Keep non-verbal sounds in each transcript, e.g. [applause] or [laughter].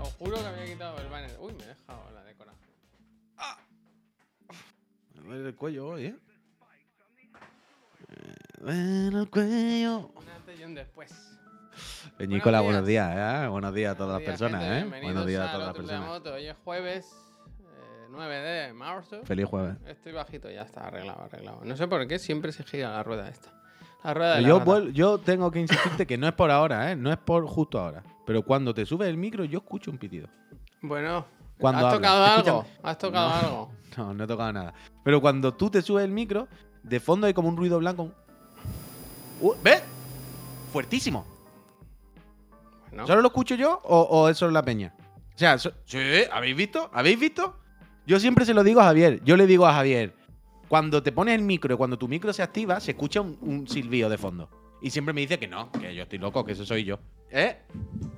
Os juro que había quitado el banner. Uy, me he dejado la decoración. Me duele el cuello hoy, ¿eh? Me duele el cuello. Un antes y un después. Peñícola, Buenos buenos días, ¿eh? Buenos días a todas las días, personas, gente, ¿eh? Buenos días a todas las personas. Moto. Hoy es jueves eh, 9 de marzo. Feliz jueves. Estoy bajito, ya está arreglado, arreglado. No sé por qué siempre se gira la rueda esta. Rueda de Yo, yo tengo que insistirte que no es por ahora, ¿eh? No es por justo ahora. Pero cuando te subes el micro, yo escucho un pitido. Bueno, Cuando ¿has tocado ¿Te algo? ¿Has tocado No. algo? [laughs] No, no he tocado nada. Pero cuando tú te subes el micro, de fondo hay como un ruido blanco. Uh, ¿Ves? Fuertísimo. Bueno, ¿Solo lo escucho yo o, o eso es la peña? O sea, so- ¿sí? ¿Habéis visto? ¿Habéis visto? Yo siempre se lo digo a Javier. Yo le digo a Javier, cuando te pones el micro y cuando tu micro se activa, se escucha un, un silbido de fondo. Y siempre me dice que no, que yo estoy loco, que eso soy yo. ¿Eh?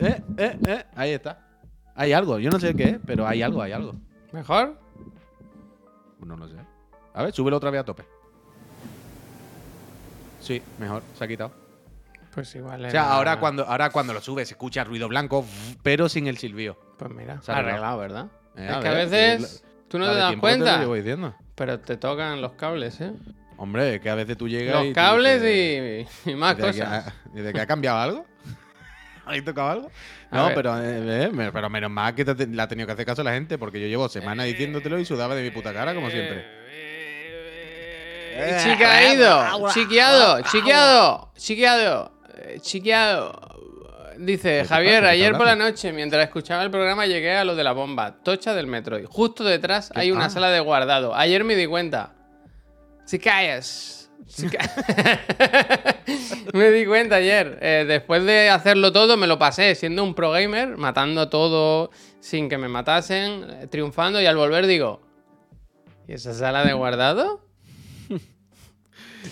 ¿Eh? ¿Eh? ¿Eh? Ahí está. Hay algo, yo no sé qué es, pero hay algo, hay algo. ¿mejor? No lo sé. A ver, súbelo otra vez a tope. Sí, mejor, se ha quitado. Pues igual O sea, era- ahora cuando, ahora cuando lo subes se escucha ruido blanco, pero sin el silbido. Pues mira, Se ha arreglado. arreglado, ¿verdad? Eh, es a que a ver, veces tú no te das que te lo cuenta, llevo diciendo. Pero te tocan los cables, ¿eh? Hombre, es que a veces tú llegas y Los cables dices, y, y más ¿y de que cosas. ha- ¿y de que ha cambiado algo? [laughs] ¿Habéis tocado algo? No, pero, eh, eh, me- pero menos mal que te, le ha tenido que hacer caso a la gente, porque yo llevo semanas diciéndotelo y sudaba de mi puta cara, como siempre. Eh, Chicaído, chiqueado, chiqueado, chiqueado, eh, chiqueado. Dice Javier, ayer por la noche, mientras escuchaba el programa, llegué a lo de la bomba, tocha del metro. Y justo detrás hay una sala de guardado. Ayer me di cuenta. Si callas. si [laughs] ca- [laughs] me di cuenta ayer. Eh, después de hacerlo todo, me lo pasé siendo un pro gamer, matando todo sin que me matasen, eh, triunfando. Y al volver digo, ¿y esa sala de guardado?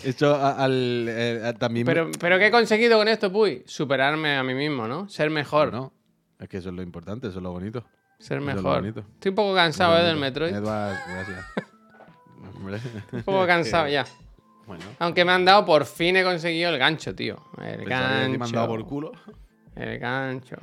Esto al, eh, a- también. Pero, pero ¿qué he conseguido con esto, Puy? Superarme a mí mismo, ¿no? Ser mejor. No, es que eso es lo importante, eso es lo bonito. Ser Eso mejor. Estoy un poco cansado, ¿eh? Del Metroid. Edward, gracias. [laughs] Un poco cansado ya. Bueno, Aunque me han dado, por fin he conseguido el gancho, tío. El pensaba que te me han dado gancho. por culo. El gancho.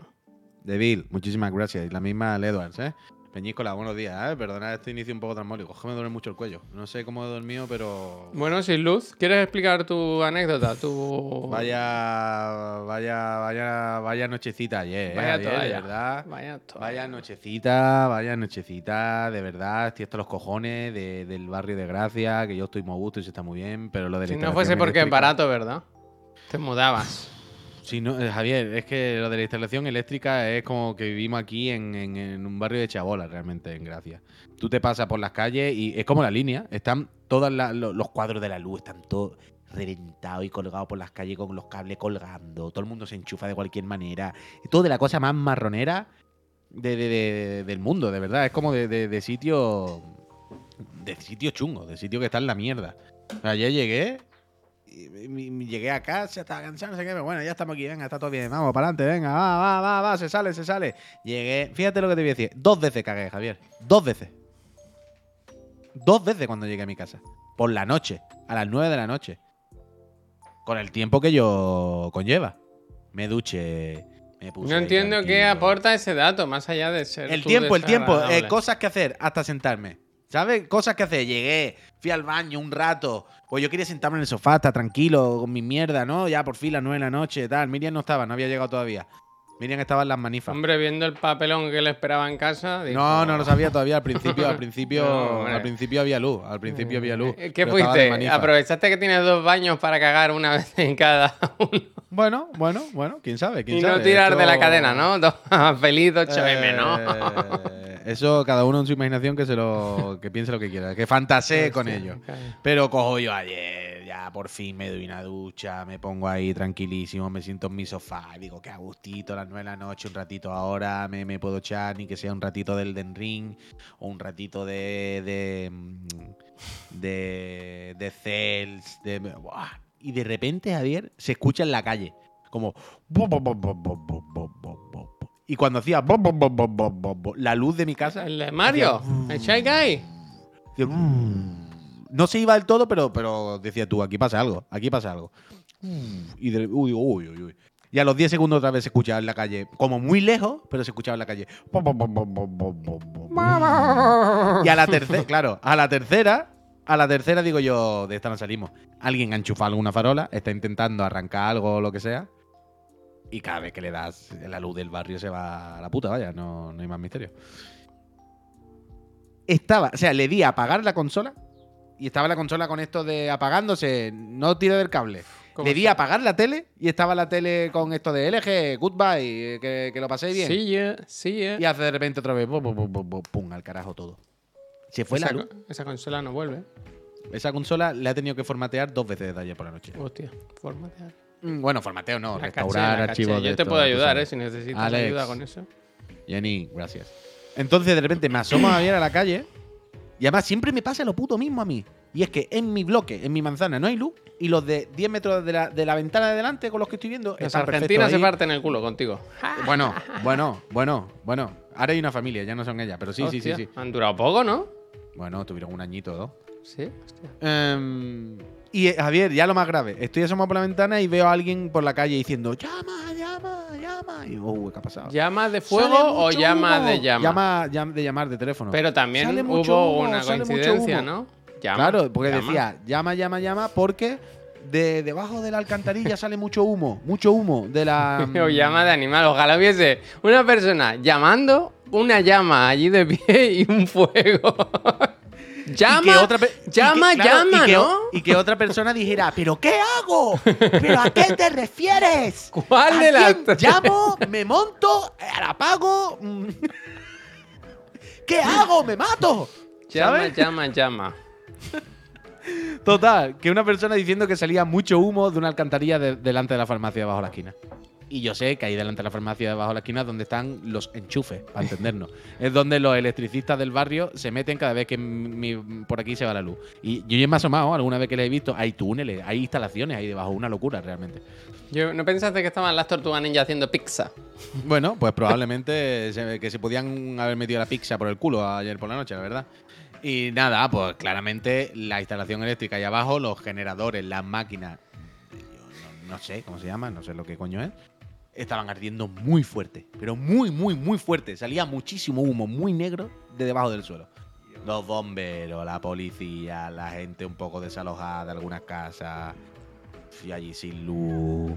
De Bill, muchísimas gracias. Y la misma al Edwards, ¿eh? Peñíscola, buenos días, ¿eh? Perdonad este inicio un poco trambólico. Es que me duele mucho el cuello. No sé cómo he dormido, pero. Bueno, sin luz, ¿quieres explicar tu anécdota? Tu... Vaya, vaya, vaya, vaya nochecita ayer, ¿eh? Vaya Ayer, toalla. de verdad. Vaya toalla. Vaya nochecita, vaya nochecita, de verdad, estoy hasta los cojones de- del barrio de Gracia, que yo estoy muy a gusto y se está muy bien, pero lo de la Si no fuese porque es barato, ¿verdad? Te mudabas. Sí, no, eh, Javier, es que lo de la instalación eléctrica es como que vivimos aquí en, en- un barrio de chabolas, realmente, en Gracia. Tú te pasas por las calles y es como la línea, están todos los cuadros de la luz, están todos reventados y colgados por las calles con los cables colgando, todo el mundo se enchufa de cualquier manera, todo de la cosa más marronera de, de- de- del mundo, de verdad, es como de, sitio, de sitio chungo, de sitio que está en la mierda. Ayer llegué llegué a casa, estaba cansado, no sé qué, pero bueno, ya estamos aquí, venga, está todo bien, vamos, para adelante, venga, va, va, va, va, se sale, se sale. Llegué, fíjate lo que te voy a decir, dos veces cagué, Javier, dos veces. Dos veces cuando llegué a mi casa. Por la noche, a las nueve de la noche. Con el tiempo que yo conlleva. Me duché, me puse No entiendo qué aporta ese dato, más allá de ser. El tiempo, el tiempo, eh, cosas que hacer hasta sentarme. ¿Sabes? Cosas que hacer. Llegué, fui al baño un rato. Pues yo quería sentarme en el sofá, estar tranquilo, con mi mierda, ¿no? Ya por fin las nueve de la noche, tal. Miriam no estaba, no había llegado todavía. Miriam estaba en las manifas. Hombre, viendo el papelón que le esperaba en casa. dijo, No, no lo sabía todavía. Al principio, al [laughs] principio, No, al principio había luz. Al principio había luz. Eh, ¿Qué fuiste? ¿Aprovechaste que tienes dos baños para cagar una [laughs] vez en cada uno? Bueno, bueno, bueno, quién sabe, quién Y sabe. no tirar de la cadena, ¿no? [laughs] Feliz 8M, ¿no? Eh, Eso cada uno en su imaginación que se lo que piense lo que quiera, que fantasee con ello. Pero cojo yo ayer, ya por fin me doy una ducha, me pongo ahí tranquilísimo, me siento en mi sofá, y digo que a gustito, las 9 de la noche, un ratito ahora, me, me puedo echar, ni que sea un ratito del Den Ring, o un ratito de. de. mm, de. de Cells, de. ¡buah! y de repente, Javier, se escucha en la calle. Como. Y cuando hacía. La luz de mi casa. El de Mario. El Shy Guy. No se iba del todo, pero, pero decía tú, aquí pasa algo, aquí pasa algo. Y. Y a los 10 segundos otra vez se escuchaba en la calle, como muy lejos, pero se escuchaba en la calle. Y a la tercera, claro, a la tercera a la tercera digo yo, de esta no salimos. Alguien ha enchufado alguna farola, está intentando arrancar algo o lo que sea. Y cada vez que le das la luz del barrio se va a la puta, vaya, no, no hay más misterio. Estaba, o sea, le di a apagar la consola y estaba la consola con esto de apagándose, no tiro del cable. ¿Cómo Le di a apagar la tele y estaba la tele con esto de LG, goodbye, que, que lo paséis bien. Sí, sí. Y hace de repente otra vez, pum, pum, pum, pum, pum, pum, al carajo todo. Se fue esa, la luz. co- esa consola no vuelve. Esa consola la he tenido que formatear dos veces ayer por la noche. Hostia, formatear. Mm, Bueno, formateo no, La restaurar caché, archivos. de Yo te puedo ayudar, eh, si necesitas Alex. ayuda con eso. Jenny, gracias. Entonces de repente me asomo a ver a la calle y además siempre me pasa lo puto mismo a mí. Y es que en mi bloque, en mi manzana, no hay luz y los de 10 metros de la, de la ventana de delante con los que estoy viendo Los perfectos se parten el culo contigo. [laughs] Bueno, bueno, bueno, bueno. Ahora hay una familia, ya no son ellas, pero sí, sí, sí, sí. Han durado poco, ¿no? Bueno, tuvieron un añito o dos. Sí, hostia. Em, y Javier, ya lo más grave. Estoy asomado por la ventana y veo a alguien por la calle diciendo llama, llama, llama. Y oh, ¿qué ha pasado? ¿Llamas de fuego o humo. de llama? Llama llam- de llamar de teléfono. Pero también Sale hubo humo, una coincidencia. ¿no? Llama, claro, porque llama. decía llama, llama, llama, porque de debajo de la alcantarilla sale mucho humo, mucho humo de la. [laughs] O llama de animal. Ojalá hubiese una persona llamando, una llama allí de pie [laughs] y un fuego. Y llama, que otra pe- y que- llama, claro, llama, y que, ¿no? Y que otra persona dijera, ¿pero qué hago? ¿Pero a qué te refieres? [laughs] ¿Cuál ¿A de las quién llamo? ¿Me monto? ¿La apago? [laughs] ¿Qué hago? ¿Me mato? Llama, llama, llama. Total, que una persona diciendo que salía mucho humo de una alcantarilla de- delante de la farmacia bajo la esquina. Y yo sé que ahí delante de la farmacia bajo la esquina es donde están los enchufes, para entendernos. [laughs] es donde los electricistas del barrio se meten cada vez que mi- por aquí se va la luz. Y yo ya me he asomado alguna vez que les he visto, hay túneles, hay instalaciones ahí debajo, una locura realmente. Yo, ¿No pensaste que estaban las tortugas ninja haciendo pizza? [laughs] Bueno, pues probablemente se, que se podían haber metido la pizza por el culo ayer por la noche, la verdad. Y nada, pues claramente la instalación eléctrica ahí abajo, los generadores, las máquinas, no sé cómo se llama, no sé lo que coño es, estaban ardiendo muy fuerte, pero muy, muy, muy fuerte. Salía muchísimo humo, muy negro, de debajo del suelo. Los bomberos, la policía, la gente un poco desalojada de algunas casas, y allí sin luz.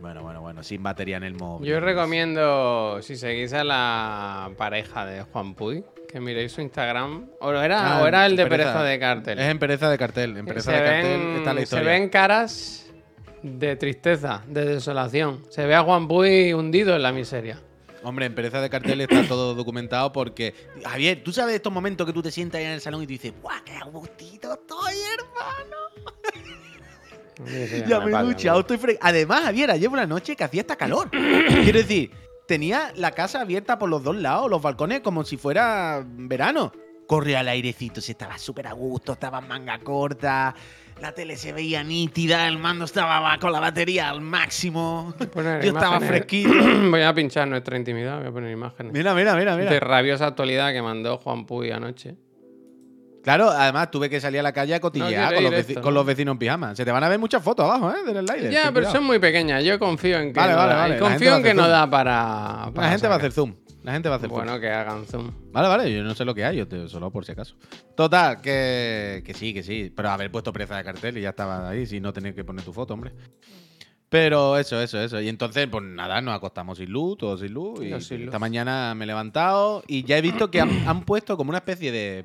Bueno, bueno, bueno, sin batería en el móvil. Yo recomiendo, si seguís a la pareja de Juan Puy, que miréis su Instagram. O era, Ah, o era el de Pereza. Pereza de Cartel. Es en pereza de cartel. En pereza se, de cartel ven, está la se ven caras de tristeza, de desolación. Se ve a Juan Puy hundido en la miseria. Hombre, en pereza de cartel está todo documentado porque. Javier, ¿tú sabes estos momentos que tú te sientas ahí en el salón y tú dices, ¡guau, qué agustito estoy, hermano! Ya me he duchado, estoy fre- Además, Javier, ayer por la noche que hacía esta calor. Quiero decir, tenía la casa abierta por los dos lados, los balcones, como si fuera verano. Corría al airecito, se estaba súper a gusto, estaba en manga corta, la tele se veía nítida, el mando estaba con la batería al máximo. Poner Yo estaba imágenes. fresquito. [clears throat] Voy a pinchar nuestra intimidad, voy a poner imágenes. Mira, mira, mira, De mira. rabiosa actualidad que mandó Juan Puy anoche. Claro, además tuve que salir a la calle a cotillear con, los, vecinos en pijama. Se te van a ver muchas fotos abajo, ¿eh? Del slider. Ya, pero cuidado. son muy pequeñas. Yo confío en que Vale, no vale, vale. Confío en que no da para. La gente va a hacer zoom. La gente va a hacer. Bueno, que hagan zoom. Vale, vale, yo no sé lo que hay, yo te, solo por si acaso. Total, que, que sí, que sí. Pero haber puesto presa de cartel y ya estaba ahí, sin no tener que poner tu foto, hombre. Pero eso, eso, eso. Y entonces, pues nada, nos acostamos sin luz, todos sin luz. Y Yo sin luz. esta mañana me he levantado y ya he visto que han, han puesto como una especie de.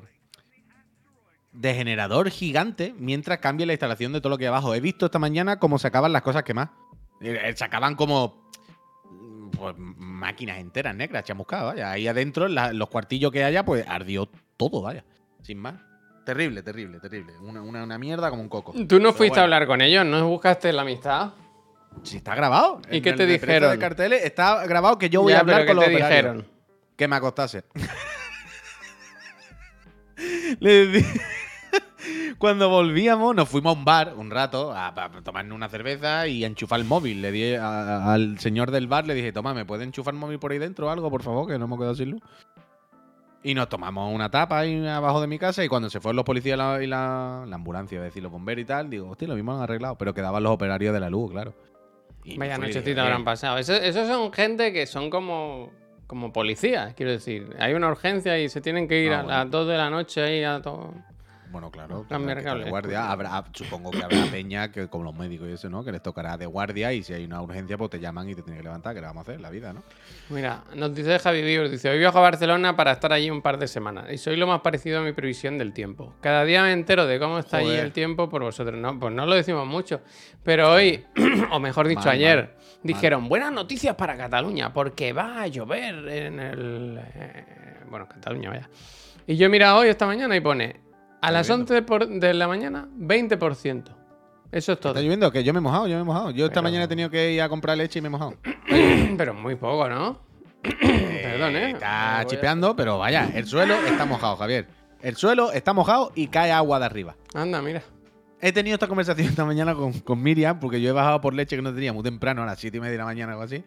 de generador gigante mientras cambia la instalación de todo lo que hay abajo. He visto esta mañana cómo sacaban las cosas quemadas. Eh, Sacaban como pues, máquinas enteras negras chamuscadas, vaya. Ahí adentro, en la- los cuartillos que haya, pues ardió todo, vaya. Sin más. Terrible, terrible, terrible. Una, una, una mierda como un coco. Tú no Pero fuiste bueno, a hablar con ellos, ¿no buscaste la amistad? Si está grabado. ¿Y En qué te dijeron? de carteles está grabado que yo voy Ya, a hablar con los ¿qué te dijeron? Que me acostase. [laughs] Le decí- Cuando volvíamos, nos fuimos a un bar un rato a, a tomarnos una cerveza y a enchufar el móvil. Le di a- a- al señor del bar, le dije, toma, ¿me puede enchufar el móvil por ahí dentro o algo, por favor? Que no me he quedado sin luz. Y nos tomamos una tapa ahí abajo de mi casa y cuando se fueron los policías y la, y la- la ambulancia, es decir, los bomberos y tal, digo, hostia, lo mismo han arreglado. Pero quedaban los operarios de la luz, claro. Y Vaya nochecita "Eh, habrán pasado. Eso- Esos son gente que son como, como policías, quiero decir. Hay una urgencia y se tienen que ir Ah, a bueno. las 2 de la noche ahí a todo. Bueno, claro, que de guardia. Habrá, supongo que habrá peña que, como los médicos y eso, ¿no? Que les tocará de guardia y si hay una urgencia, pues te llaman y te tienen que levantar. ¿Qué le vamos a hacer? La vida, ¿no? Mira, nos dice Javi Vives, dice, hoy viajo a Barcelona para estar allí un par de semanas y soy lo más parecido a mi previsión del tiempo. Cada día me entero de cómo está allí el tiempo por vosotros. No, pues no lo decimos mucho. Pero hoy, [clears throat] o mejor dicho Mal, ayer, mal, dijeron, buenas noticias para Cataluña, porque va a llover en el... eh, bueno, Cataluña, vaya. Y yo he mirado hoy, esta mañana, y pone, a las lloviendo. 11 por- de la mañana, 20% Eso es todo. ¿Está lloviendo? Que yo me he mojado, yo me he mojado. Yo esta Pero- mañana he tenido que ir a comprar leche y me he mojado. [clears throat] Pero muy poco, ¿no? [clears throat] Perdón, ¿eh? Está Me voy a- chipeando, pero vaya, el suelo está mojado, Javier. El suelo está mojado y cae agua de arriba. Anda, mira. He tenido esta conversación esta mañana con, con Miriam, porque yo he bajado por leche que no tenía muy temprano, a las 7 y media de la mañana o algo así.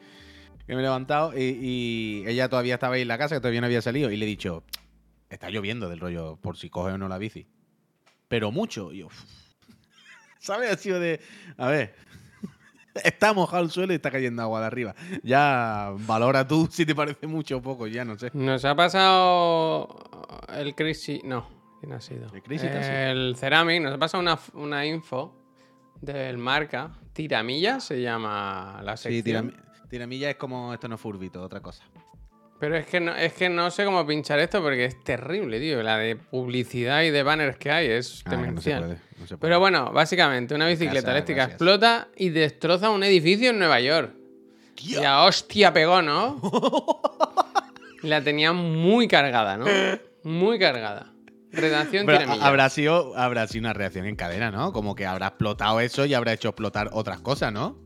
Que me he levantado y, y ella todavía estaba ahí en la casa, que todavía no había salido. Y le he dicho, está lloviendo del rollo, por si coge o no la bici. Pero mucho. Y yo. [laughs] ¿sabes? Ha sido de, a ver, [laughs] está mojado el suelo y está cayendo agua de arriba. Ya valora tú si te parece mucho o poco, ya no sé. Nos ha pasado el Crisis. No, ¿quién ha sido? El Crisis. El Ceramic. Nos ha pasado una, una info del marca. Tiramilla se llama la Sí, sección. tiram- tiramilla es como esto no es furbito, otra cosa. Pero es que, no, es que no sé cómo pinchar esto porque es terrible, tío. La de publicidad y de banners que hay es Ah, no demencial. no puede. Pero bueno, básicamente, una bicicleta eléctrica gracias. explota y destroza un edificio en Nueva York. Y a hostia pegó, ¿no? La tenía muy cargada, ¿no? Muy cargada. Redacción Pero habrá sido, habrá sido una reacción en cadena, ¿no? Como que habrá explotado eso y habrá hecho explotar otras cosas, ¿no?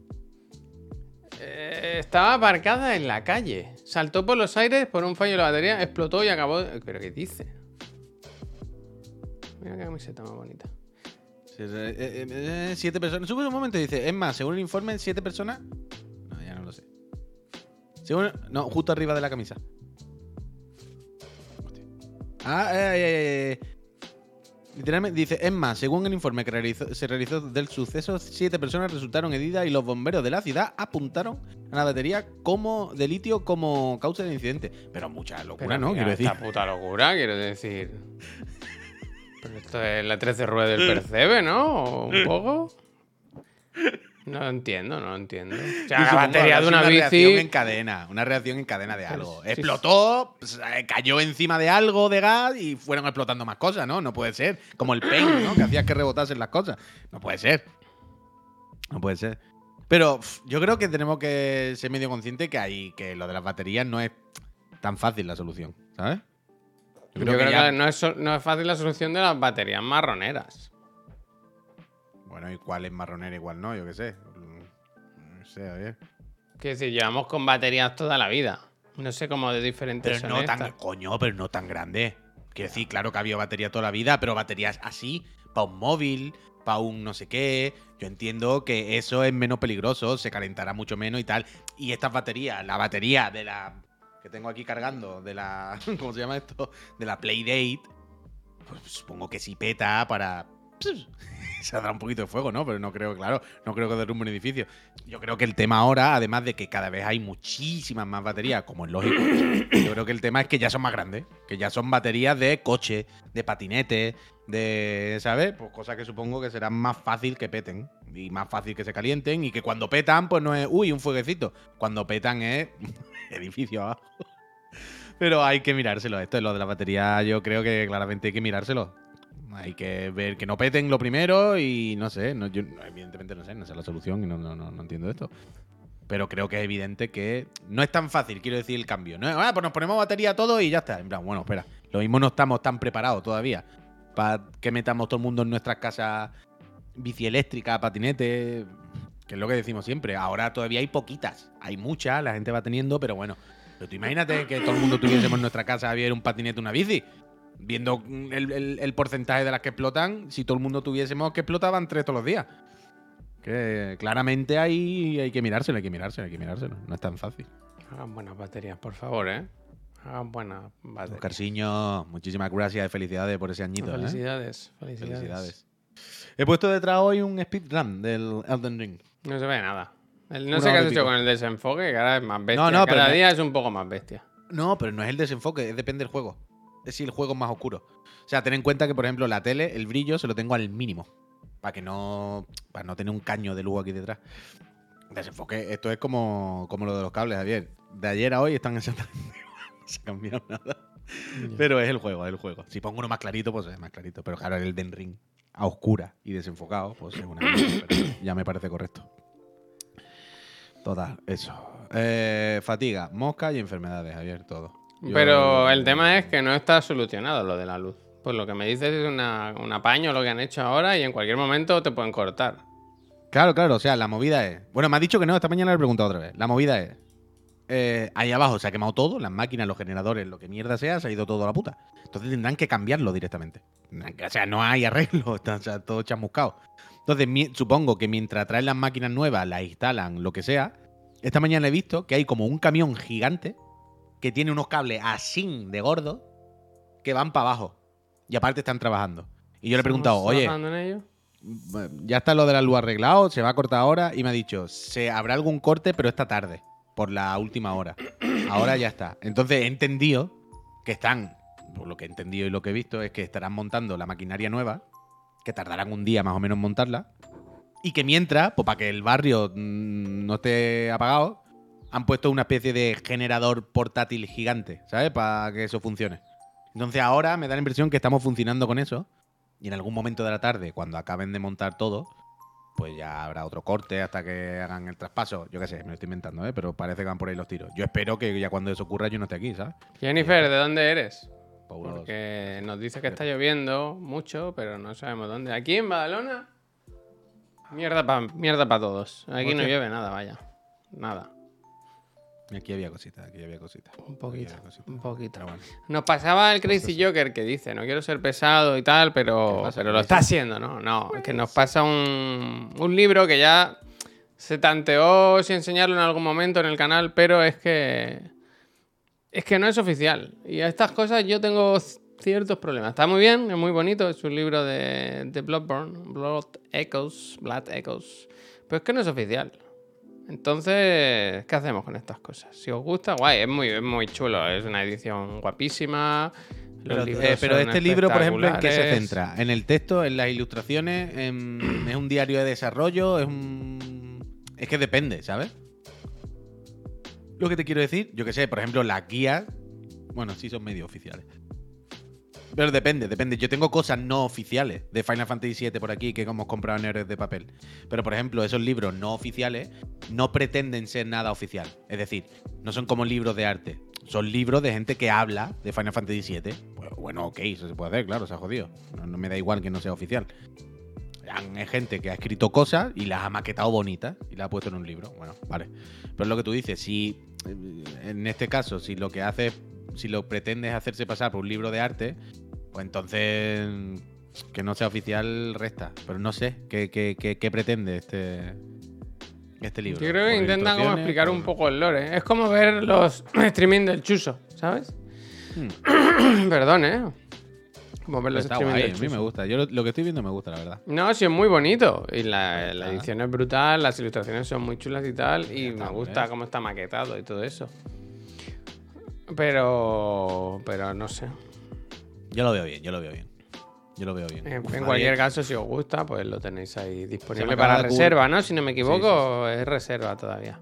Eh, estaba aparcada en la calle. Saltó por los aires por un fallo de la batería, explotó y acabó. ¿Pero qué dice? Mira qué camiseta más bonita. Eh, eh, siete personas. Sube un momento y dice, es más, según el informe, siete personas. No, ya no lo sé. Según, no, justo arriba de la camisa. Ah, eh, eh, eh. Literalmente dice, es más, según el informe que realizó- se realizó del suceso, siete personas resultaron heridas y los bomberos de la ciudad apuntaron a la batería como de litio como causa del incidente. Pero mucha locura, Pero ¿no? Quiero decir. Esta puta locura, quiero decir. Pero esto es la 13 rueda del [laughs] percebe, ¿no? ¿O un poco. No lo entiendo, no lo entiendo. O sea, la batería de sido una reacción en cadena, una reacción en cadena de algo. Explotó, pues, eh, cayó encima de algo de gas y fueron explotando más cosas, ¿no? No puede ser. Como el paint, ¿no? Que hacía que rebotasen las cosas. No puede ser. No puede ser. Pero yo creo que tenemos que ser medio conscientes que hay que lo de las baterías no es tan fácil la solución, ¿sabes? Yo creo que, ya- no, es, no es fácil la solución de las baterías marroneras. Bueno, ¿y cuál es marronera y cuál no? Yo qué sé. No sé, a ver. Quiero decir, llevamos con baterías toda la vida. No sé cómo de diferentes Pero son no tan, coño, pero no tan grande. Quiero decir, claro que ha habido batería toda la vida, pero baterías así, para un móvil, para un no sé qué. Yo entiendo que eso es menos peligroso, se calentará mucho menos y tal. Y estas baterías, la batería de la que tengo aquí cargando, de la, [laughs] ¿cómo se llama esto? De la Playdate, pues supongo que si peta para... [laughs] Se dará un poquito de fuego, ¿no? Pero no creo, claro, no creo que derrumbe un edificio. Yo creo que el tema ahora, además de que cada vez hay muchísimas más baterías, como es lógico, [coughs] yo creo que el tema es que ya son más grandes, que ya son baterías de coche, de patinete, de, ¿sabes? Pues cosas que supongo que serán más fácil que peten y más fácil que se calienten y que cuando petan, pues no es, uy, un fueguecito. Cuando petan es [laughs] edificio abajo. Pero hay que mirárselo. Esto es lo de la batería, yo creo que claramente hay que mirárselo. Hay que ver que no peten lo primero y no sé, no, yo evidentemente no sé, no sé la solución y no, no, no, no entiendo esto. Pero creo que es evidente que no es tan fácil, quiero decir, el cambio. No es, ah, pues nos ponemos batería todo y ya está. En plan, bueno, espera, lo mismo no estamos tan preparados todavía para que metamos todo el mundo en nuestras casas bici eléctrica, patinete, que es lo que decimos siempre. Ahora todavía hay poquitas, hay muchas, la gente va teniendo, pero bueno. Pero tú imagínate que todo el mundo tuviésemos en nuestra casa a ver un patinete, una bici. Viendo el, el- el porcentaje de las que explotan, si todo el mundo tuviésemos que explotaban tres todos los días. Que claramente hay, hay que mirárselo, hay que mirárselo, hay que mirárselo. No es tan fácil. Hagan buenas baterías, por favor, ¿eh? Ah, buena batería. Oscarciño, muchísimas gracias y felicidades por ese añito. ¿eh? Felicidades, felicidades. Felicidades. He puesto detrás hoy un speedrun del Elden Ring. No se ve nada. El- no Una sé qué has hecho pico. con el desenfoque, que ahora es más bestia. No, no, pero Cada me- día es un poco más bestia. No, pero no es el desenfoque, es depende del juego. Es si el juego es más oscuro. O sea, ten en cuenta que, por ejemplo, la tele, el brillo se lo tengo al mínimo. Para que no. Para no tener un caño de luz aquí detrás. Desenfoque, esto es como, como lo de los cables, Javier. De ayer a hoy están exactamente [laughs] igual. No se ha cambiado nada. Pero es el juego, es el juego. Si pongo uno más clarito, pues es más clarito. Pero claro, el Den Ring a oscura y desenfocado, pues es una ya me parece correcto. Total, eso. Eh, fatiga, mosca y enfermedades, Javier, todo. Yo- Pero el tema es que no está solucionado lo de la luz. Pues lo que me dices es una, un apaño lo que han hecho ahora y en cualquier momento te pueden cortar. Claro, claro, o sea, la movida es. Bueno, me ha dicho que no, esta mañana le he preguntado otra vez. La movida es. eh, ahí abajo se ha quemado todo, las máquinas, los generadores, lo que mierda sea, se ha ido todo a la puta. Entonces tendrán que cambiarlo directamente. O sea, no hay arreglo, está [laughs] o sea, todo chamuscado. Entonces, supongo que mientras traen las máquinas nuevas, las instalan, lo que sea, esta mañana he visto que hay como un camión gigante que tiene unos cables así de gordo que van para abajo. Y aparte están trabajando. Y yo le he preguntado, ¿Estamos oye, trabajando en ello? bueno, ya está lo de la luz arreglado, se va a cortar ahora y me ha dicho, se habrá algún corte, pero esta tarde, por la última hora. Ahora ya está. Entonces he entendido que están, por lo que he entendido y lo que he visto, es que estarán montando la maquinaria nueva, que tardarán un día más o menos en montarla, y que mientras, pues para que el barrio mm, no esté apagado, han puesto una especie de generador portátil gigante, ¿sabes? Para que eso funcione. Entonces ahora me da la impresión que estamos funcionando con eso. Y en algún momento de la tarde, cuando acaben de montar todo, pues ya habrá otro corte hasta que hagan el traspaso. Yo qué sé, me lo estoy inventando, ¿eh? Pero parece que van por ahí los tiros. Yo espero que ya cuando eso ocurra yo no esté aquí, ¿sabes? Jennifer, ¿de dónde eres? Paulos. Porque nos dice que está lloviendo mucho, pero no sabemos dónde. ¿Aquí en Badalona? Mierda para mierda pa todos. Aquí no llueve nada, vaya. Nada. Aquí había cositas, aquí había cositas. Un poquito. Un poquito. Pero bueno. Nos pasaba el Crazy Joker que dice, no quiero ser pesado y tal, ¿Qué pero, pasa, pero lo está haciendo, ¿no? No, es que nos pasa un, un libro que ya se tanteó si enseñarlo en algún momento en el canal, pero es que es que no es oficial. Y a estas cosas yo tengo ciertos problemas. Está muy bien, es muy bonito, es un libro de, de Bloodborne, Blood Echoes, Blood Echoes, pero es que no es oficial. Entonces, ¿qué hacemos con estas cosas? Si os gusta, guay, es muy, es muy chulo, es una edición guapísima. Pero, eh, pero este libro, por ejemplo, ¿en qué se centra? ¿En el texto, en las ilustraciones? en- [clears throat] ¿Es un diario de desarrollo? ¿Es un...? Es que depende, ¿sabes? Lo que te quiero decir, yo que sé, por ejemplo, las guías... Bueno, sí son medio oficiales. Pero depende, depende. Yo tengo cosas no oficiales de Final Fantasy VII por aquí que hemos comprado en Héroes de Papel. Pero, por ejemplo, esos libros no oficiales no pretenden ser nada oficial. Es decir, no son como libros de arte. Son libros de gente que habla de Final Fantasy VII. Pues, bueno, ok, eso se puede hacer, claro, se ha jodido. No, me da igual que no sea oficial. Es gente que ha escrito cosas y las ha maquetado bonitas y las ha puesto en un libro. Bueno, vale. Pero es lo que tú dices, si eh, en este caso, si lo que haces, si lo pretendes hacerse pasar por un libro de arte, pues entonces que no sea oficial resta. Pero no sé, ¿qué, qué, qué- qué pretende este, este libro? Yo creo que ¿Por intentan como explicar ¿Por- un poco el lore. Es como ver los [clears throat] streaming del Chuso, ¿sabes? Hmm. [clears throat] Perdón, ¿eh? Como ver los Está streaming guay, del a mí me gusta. Yo lo, lo que estoy viendo me gusta, la verdad. No, sí, es muy bonito. Y la, la edición es brutal, las ilustraciones son muy chulas y tal. Y está, me gusta cómo está maquetado y todo eso. Pero. Pero no sé. Yo lo veo bien, yo lo veo bien. Yo lo veo bien. En, cualquier caso, si os gusta, pues lo tenéis ahí disponible para ocurrir- reserva, ¿no? Si no me equivoco, es reserva todavía.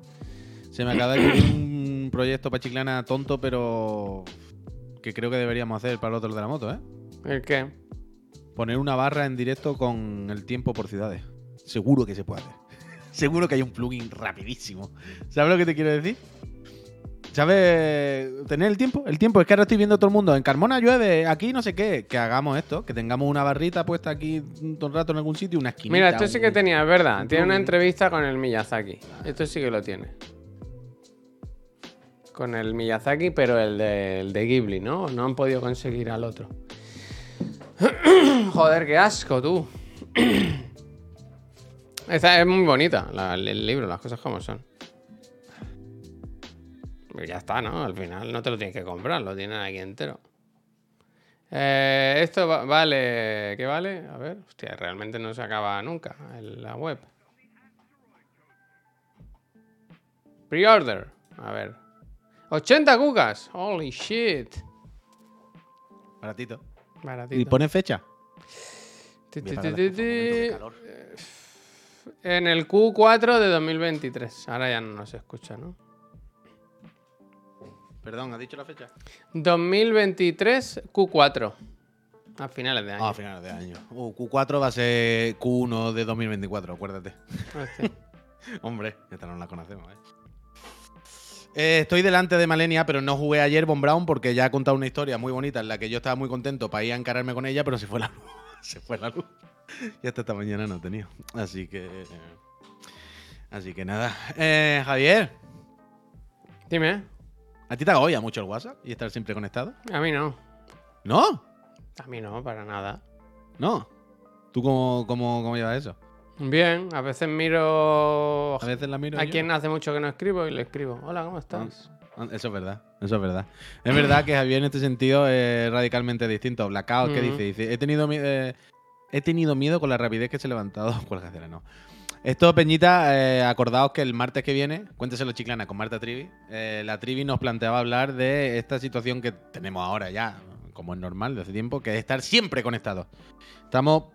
Se me acaba de un proyecto para Chiclana tonto, pero que creo que deberíamos hacer para el otro de la moto, ¿eh? ¿El qué? Poner una barra en directo con el tiempo por ciudades. Seguro que se puede hacer. [laughs] Seguro que hay un plugin rapidísimo. ¿Sabes lo que te quiero decir? ¿Sabes? Tener el tiempo. El tiempo. Es que ahora estoy viendo todo el mundo. En Carmona llueve, aquí no sé qué. Que hagamos esto. Que tengamos una barrita puesta aquí todo el rato en algún sitio, una esquina. Mira, esto sí que tenía, es verdad. un Tiene una entrevista con el Miyazaki. Esto sí que lo tiene. Con el Miyazaki, pero el de, el de Ghibli, ¿no? No han podido conseguir al otro. [clears throat] Joder, qué asco, tú. [clears throat] Esta es muy bonita, la- el libro, las cosas como son. Pues ya está, ¿no? Al final no te lo tienes que comprar, lo tienen aquí entero. Eh, esto va- vale. ¿Qué vale? A ver, hostia, realmente no se acaba nunca en la web. Pre-order. A ver. 80 cucas. Holy shit. Baratito. Baratito. ¿Y pone fecha? Ti, ti, ti, calor. En el Q4 de 2023. Ahora ya no nos escucha, ¿no? Perdón, ¿has dicho la fecha? 2023 Q4. A finales de año. Ah, a finales de año. Uh, Q4 va a ser Q1 de 2024, acuérdate. Hostia. [laughs] Hombre, esta no la conocemos, ¿eh? Eh, estoy delante de Malenia, pero no jugué ayer Von Brown porque ya ha contado una historia muy bonita en la que yo estaba muy contento para ir a encararme con ella, pero se fue la luz. [laughs] se fue la luz. Y hasta esta mañana no he tenido. Así que. eh, Así que nada. Eh, Javier, Dime, ¿a ti te agobia mucho el WhatsApp y estar siempre conectado? a mí no. ¿No? A mí no, para nada. ¿No? ¿Tú cómo, cómo, cómo llevas eso? Bien, a veces miro A veces la miro. a yo. quien hace mucho que no escribo y le escribo. Hola, ¿cómo estás? Ah, Eso es verdad, eso es verdad. Es verdad que Javier en este sentido es radicalmente distinto. Blackout, ¿qué Ujú. dice? Dice, he tenido, eh, he tenido miedo con la rapidez que se ha levantado. [laughs] Cuelga no. Esto, Peñita, eh, acordaos que el martes que viene, cuénteselo chiclana con Marta Trivi, eh, la Trivi nos planteaba hablar de esta situación que tenemos ahora ya, como es normal de hace tiempo, que es estar siempre conectados. Estamos...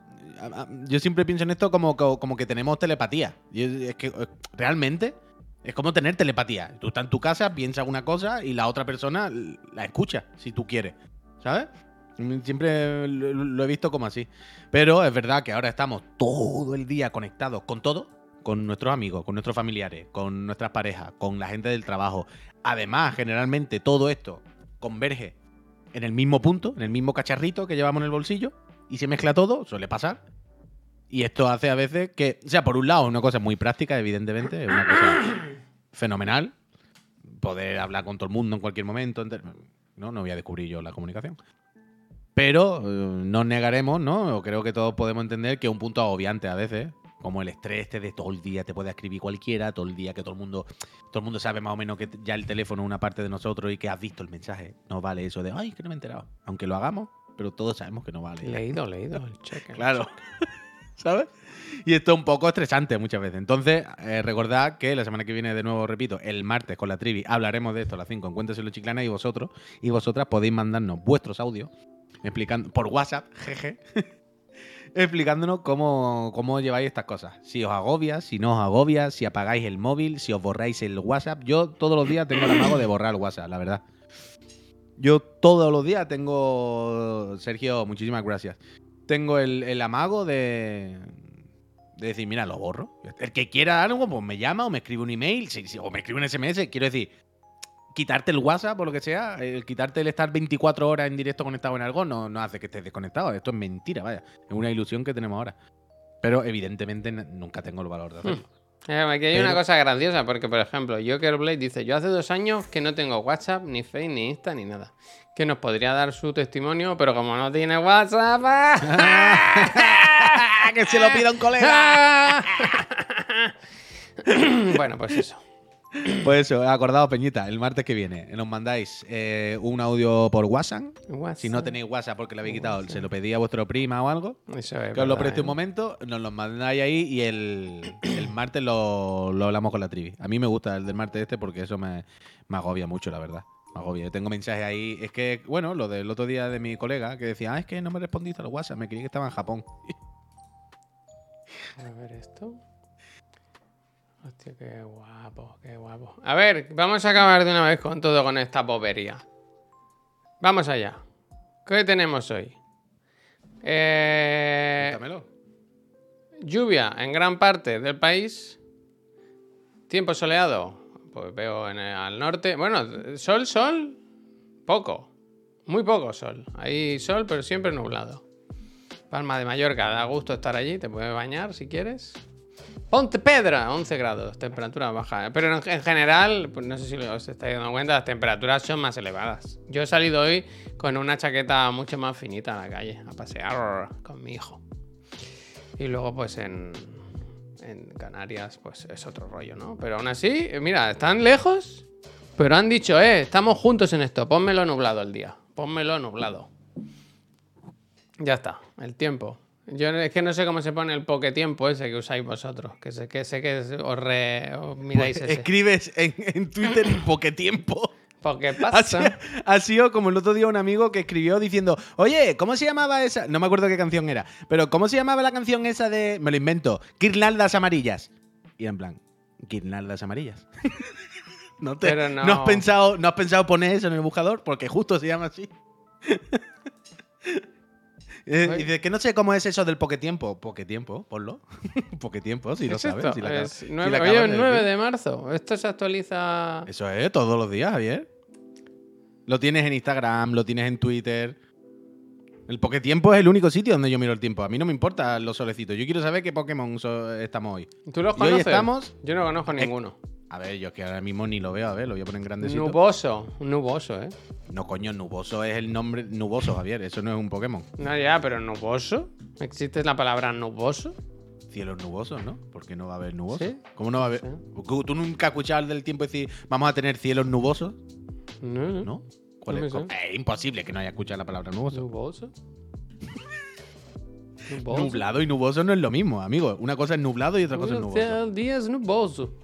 Yo siempre pienso en esto como, como, que tenemos telepatía. Es que eh, realmente es como tener telepatía. Tú estás en tu casa, piensas una cosa y la otra persona la escucha, si tú quieres. ¿Sabes? Siempre lo, he visto como así. Pero es verdad que ahora estamos todo el día conectados con todo. Con nuestros amigos, con nuestros familiares, con nuestras parejas, con la gente del trabajo. Además, generalmente todo esto converge en el mismo punto, en el mismo cacharrito que llevamos en el bolsillo. Y se mezcla todo, suele pasar. Y esto hace a veces que, o sea, por un lado, una cosa muy práctica, evidentemente, es una cosa [coughs] fenomenal. Poder hablar con todo el mundo en cualquier momento. No, no voy a descubrir yo la comunicación. Pero eh, no negaremos, ¿no? O creo que todos podemos entender que es un punto agobiante a veces. Como el estrés este de todo el día te puede escribir cualquiera, todo el día que todo el mundo, todo el mundo sabe más o menos que ya el teléfono es una parte de nosotros y que has visto el mensaje. No vale eso de, ay, que no me he enterado. Aunque lo hagamos, pero todos sabemos que no vale. Leído, leído, el cheque. Claro. [laughs] ¿Sabes? Y esto es un poco estresante muchas veces. Entonces, eh, recordad que la semana que viene, de nuevo, repito, el martes con la trivi, hablaremos de esto a las 5 en Cuénteselo Chiclana y vosotros y vosotras podéis mandarnos vuestros audios explicando por WhatsApp, [laughs] jeje, explicándonos cómo, cómo lleváis estas cosas. Si os agobia, si no os agobia, si apagáis el móvil, si os borráis el WhatsApp. Yo todos los días tengo el amago de borrar el WhatsApp, la verdad. Yo todos los días tengo. Sergio, muchísimas gracias. Tengo el, el amago de. De decir, mira, lo borro. El que quiera algo, pues me llama o me escribe un email o me escribe un SMS. Quiero decir, quitarte el WhatsApp o lo que sea, el quitarte el estar 24 horas en directo conectado en algo no, no hace que estés desconectado. Esto es mentira, vaya. Es una ilusión que tenemos ahora. Pero evidentemente nunca tengo el valor de hacerlo. Eh, aquí hay una cosa graciosa, porque por ejemplo, Joker Blade dice, yo hace dos años que no tengo WhatsApp, ni Face, ni Insta, ni nada. Que nos podría dar su testimonio, pero como no tiene WhatsApp... ¡ah! [laughs] ¡Que se lo pida un colega! [laughs] bueno, pues eso. [clears throat] Pues eso, acordaos, Peñita, el martes que viene nos mandáis eh, un audio por WhatsApp. Si no tenéis WhatsApp porque lo habéis quitado, se lo pedí a vuestro prima o algo. Eso es Que os lo preste un ¿eh? momento, nos lo mandáis ahí y el, [coughs] el martes lo, lo hablamos con la trivi. A mí me gusta el del martes este porque eso me, me agobia mucho, la verdad. Me agobia. Yo tengo mensajes ahí. Es que, bueno, lo del otro día de mi colega que decía, ah, es que no me respondiste al WhatsApp, me creí que estaba en Japón. [laughs] A ver esto. Hostia, qué guapo, qué guapo. A ver, vamos a acabar de una vez con todo con esta bobería. Vamos allá. ¿Qué tenemos hoy? Eh, Cuéntamelo. lluvia en gran parte del país. Tiempo soleado. Pues veo en el- al norte. Bueno, sol, sol. Poco. Muy poco sol. Hay sol, pero siempre nublado. Palma de Mallorca, da gusto estar allí. Te puedes bañar si quieres. Ponte Pedra, 11 grados, temperatura baja. Pero en, en general, pues no sé si os estáis dando cuenta, las temperaturas son más elevadas. Yo he salido hoy con una chaqueta mucho más finita a la calle, a pasear con mi hijo. Y luego, pues en, en Canarias, pues es otro rollo, ¿no? Pero aún así, mira, están lejos, pero Pero han dicho, eh, estamos juntos en esto. Pónmelo nublado el día. Pónmelo nublado. Ya está, el tiempo. Yo es que no sé cómo se pone el poquetiempo ese que usáis vosotros. Que sé que, sé que os, re- os miráis ese. Escribes en, en Twitter poque tiempo. [laughs] Porque pasa. ha sido como el otro día un amigo que escribió diciendo, oye, ¿cómo se llamaba esa? No me acuerdo qué canción era, pero ¿cómo se llamaba la canción esa de... Me lo invento, Guirnaldas Amarillas. Y en plan, Guirnaldas Amarillas. [laughs] no, te- Pero no. has pensado, ¿No has pensado poner eso en el buscador? Porque justo se llama así. [laughs] Eh, Ay. Dice que no sé cómo es eso del poquetiempo. Poquetiempo, ponlo. [laughs] poquetiempo, si ¿Qué lo es sabes. si la Es si nueve- la el de 9 decir. de marzo. Esto se actualiza. Eso es, todos los días, Javier. Lo tienes en Instagram, lo tienes en Twitter. El Pokétiempo es el único sitio donde yo miro el tiempo. A mí no me importa los solecitos. Yo quiero saber qué Pokémon so- estamos hoy. ¿Tú los Y hoy conoces? estamos- Yo no conozco ninguno. A ver, yo es que ahora mismo ni lo veo. A ver, lo voy a poner en grandecito. Nuboso. Nuboso, ¿eh? No, coño, Nuboso es el nombre. Nuboso, Javier. Eso no es un Pokémon. No, ya, pero nuboso. ¿Existe la palabra nuboso? Cielos nubosos, ¿no? ¿Por qué no va a haber nubosos? Sí. ¿Cómo no va a haber? Sí. ¿Tú nunca has escuchado el del tiempo decir vamos a tener cielos nubosos? No, no. ¿No? ¿Cuál No es? Es imposible que no haya escuchado la palabra nuboso. ¿Nuboso? ¿Nuboso? [laughs] Nublado y nuboso no es lo mismo, amigo. Una cosa es nublado y otra cosa es nuboso. El día es nuboso.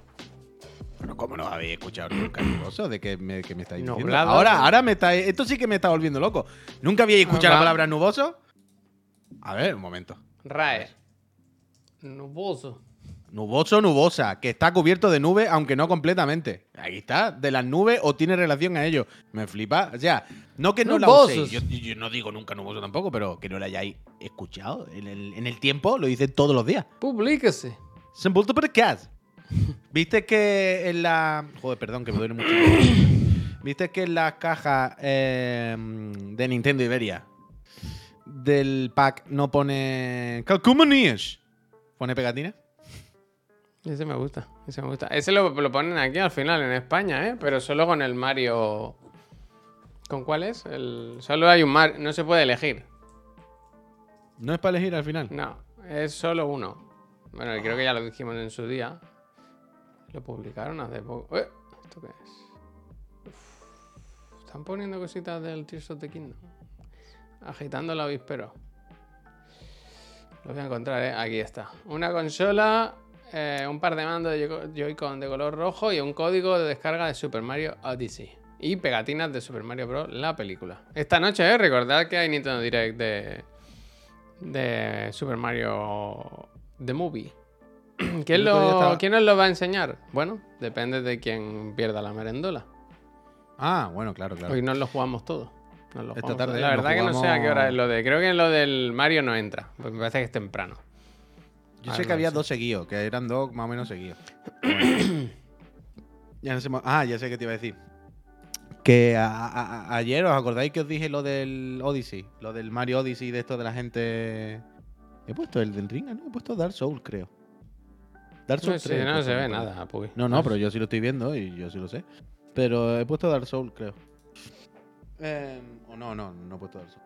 Bueno, ¿cómo no habéis escuchado nunca nuboso? ¿De qué me, qué me estáis diciendo? Nublado. Ahora, ahora me está, esto sí que me está volviendo loco. ¿Nunca habíais escuchado la palabra nuboso? A ver, un momento. RAE. Nuboso. Nuboso, nubosa, que está cubierto de nube, aunque no completamente. Ahí está, de las nubes o tiene relación a ello. Me flipa. O sea, no que no la uséis. Yo, yo no digo nunca nuboso tampoco, pero que no la hayáis escuchado. En el, en el tiempo lo dicen todos los días. Publíquese. Sembulto podcast. ¿Viste que en la. Joder, perdón, que me duele mucho. [clears throat] ¿Viste que en las cajas eh, de Nintendo Iberia del pack no pone. Calcumanías? ¿Pone pegatina? Ese me gusta, ese me gusta. Ese lo, lo ponen aquí al final en España, ¿eh? Pero solo con el Mario. ¿Con cuál es? El... Solo hay un Mario. No se puede elegir. No es para elegir al final. No, es solo uno. Bueno, creo que ya lo dijimos en su día. Lo publicaron hace poco. ¡Eh! ¿Esto qué es? Uf, Están poniendo cositas del Tears of the Kingdom. Agitando el avispero. Lo voy a encontrar, ¿eh? Aquí está. Una consola, eh, un par de mandos de Joy- Joy-Con de color rojo y un código de descarga de Super Mario Odyssey. Y pegatinas de Super Mario Bros. La película. Esta noche, ¿eh? Recordad que hay Nintendo Direct de, de Super Mario The Movie. [clears throat] ¿Quién, lo, estaba- ¿Quién os lo va a enseñar? Bueno, depende de quién pierda la merendola. Ah, bueno, claro, claro. Hoy nos lo jugamos todo. Nos lo Esta jugamos tarde todo. La verdad que no sé a qué hora es lo de. Creo que en lo del Mario no entra. Porque me parece que es temprano. Yo sé que había dos seguidos, que eran dos más o menos seguidos. [coughs] Ya no sé mo- Ah, ya sé qué te iba a decir. Que a- a- a- ayer os acordáis que os dije lo del Odyssey, lo del Mario Odyssey de esto de la gente. He puesto el del Ring, ¿no? He puesto Dark Souls, creo. Dark No, Souls sé, 3, he no puesto, se ve nada, Puy. No, no, pero yo sí lo estoy viendo y yo sí lo sé. Pero he puesto Dark Souls, creo. Eh, o no, no, no he puesto Dark Souls.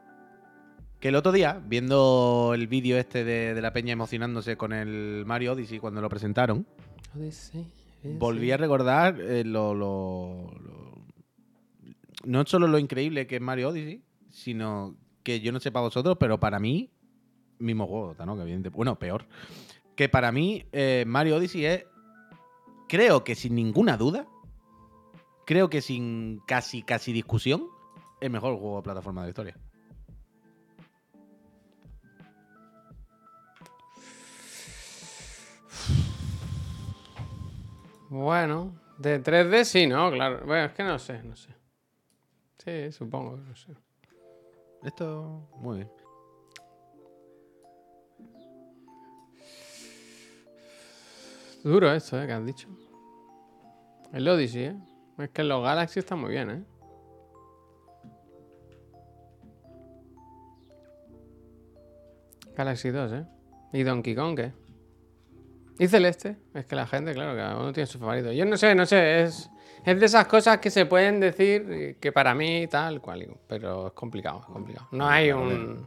Que el otro día, viendo el vídeo este de, de la peña emocionándose con el Mario Odyssey cuando lo presentaron, volví a recordar eh, lo, lo- lo- No solo lo increíble que es Mario Odyssey, sino que yo no sé para vosotros, pero para mí, mismo juego, ¿no? Que evidente- bueno, peor. Que para mí, eh, Mario Odyssey es, creo que sin ninguna duda, creo que sin casi, casi discusión, el mejor juego de plataforma de la historia. Bueno, de 3D sí, ¿no? Claro. Bueno, es que no sé, no sé. Sí, supongo, no sé. Esto, muy bien. Duro esto, ¿eh? Que has dicho. El Odyssey, ¿eh? Es que los Galaxy están muy bien, ¿eh? Galaxy 2, ¿eh? Y Donkey Kong, ¿qué? Y Celeste. Es que la gente, claro, cada uno tiene su favorito. Yo no sé, no sé. Es, es de esas cosas que se pueden decir que para mí tal cual. Pero es complicado, es complicado. No hay un...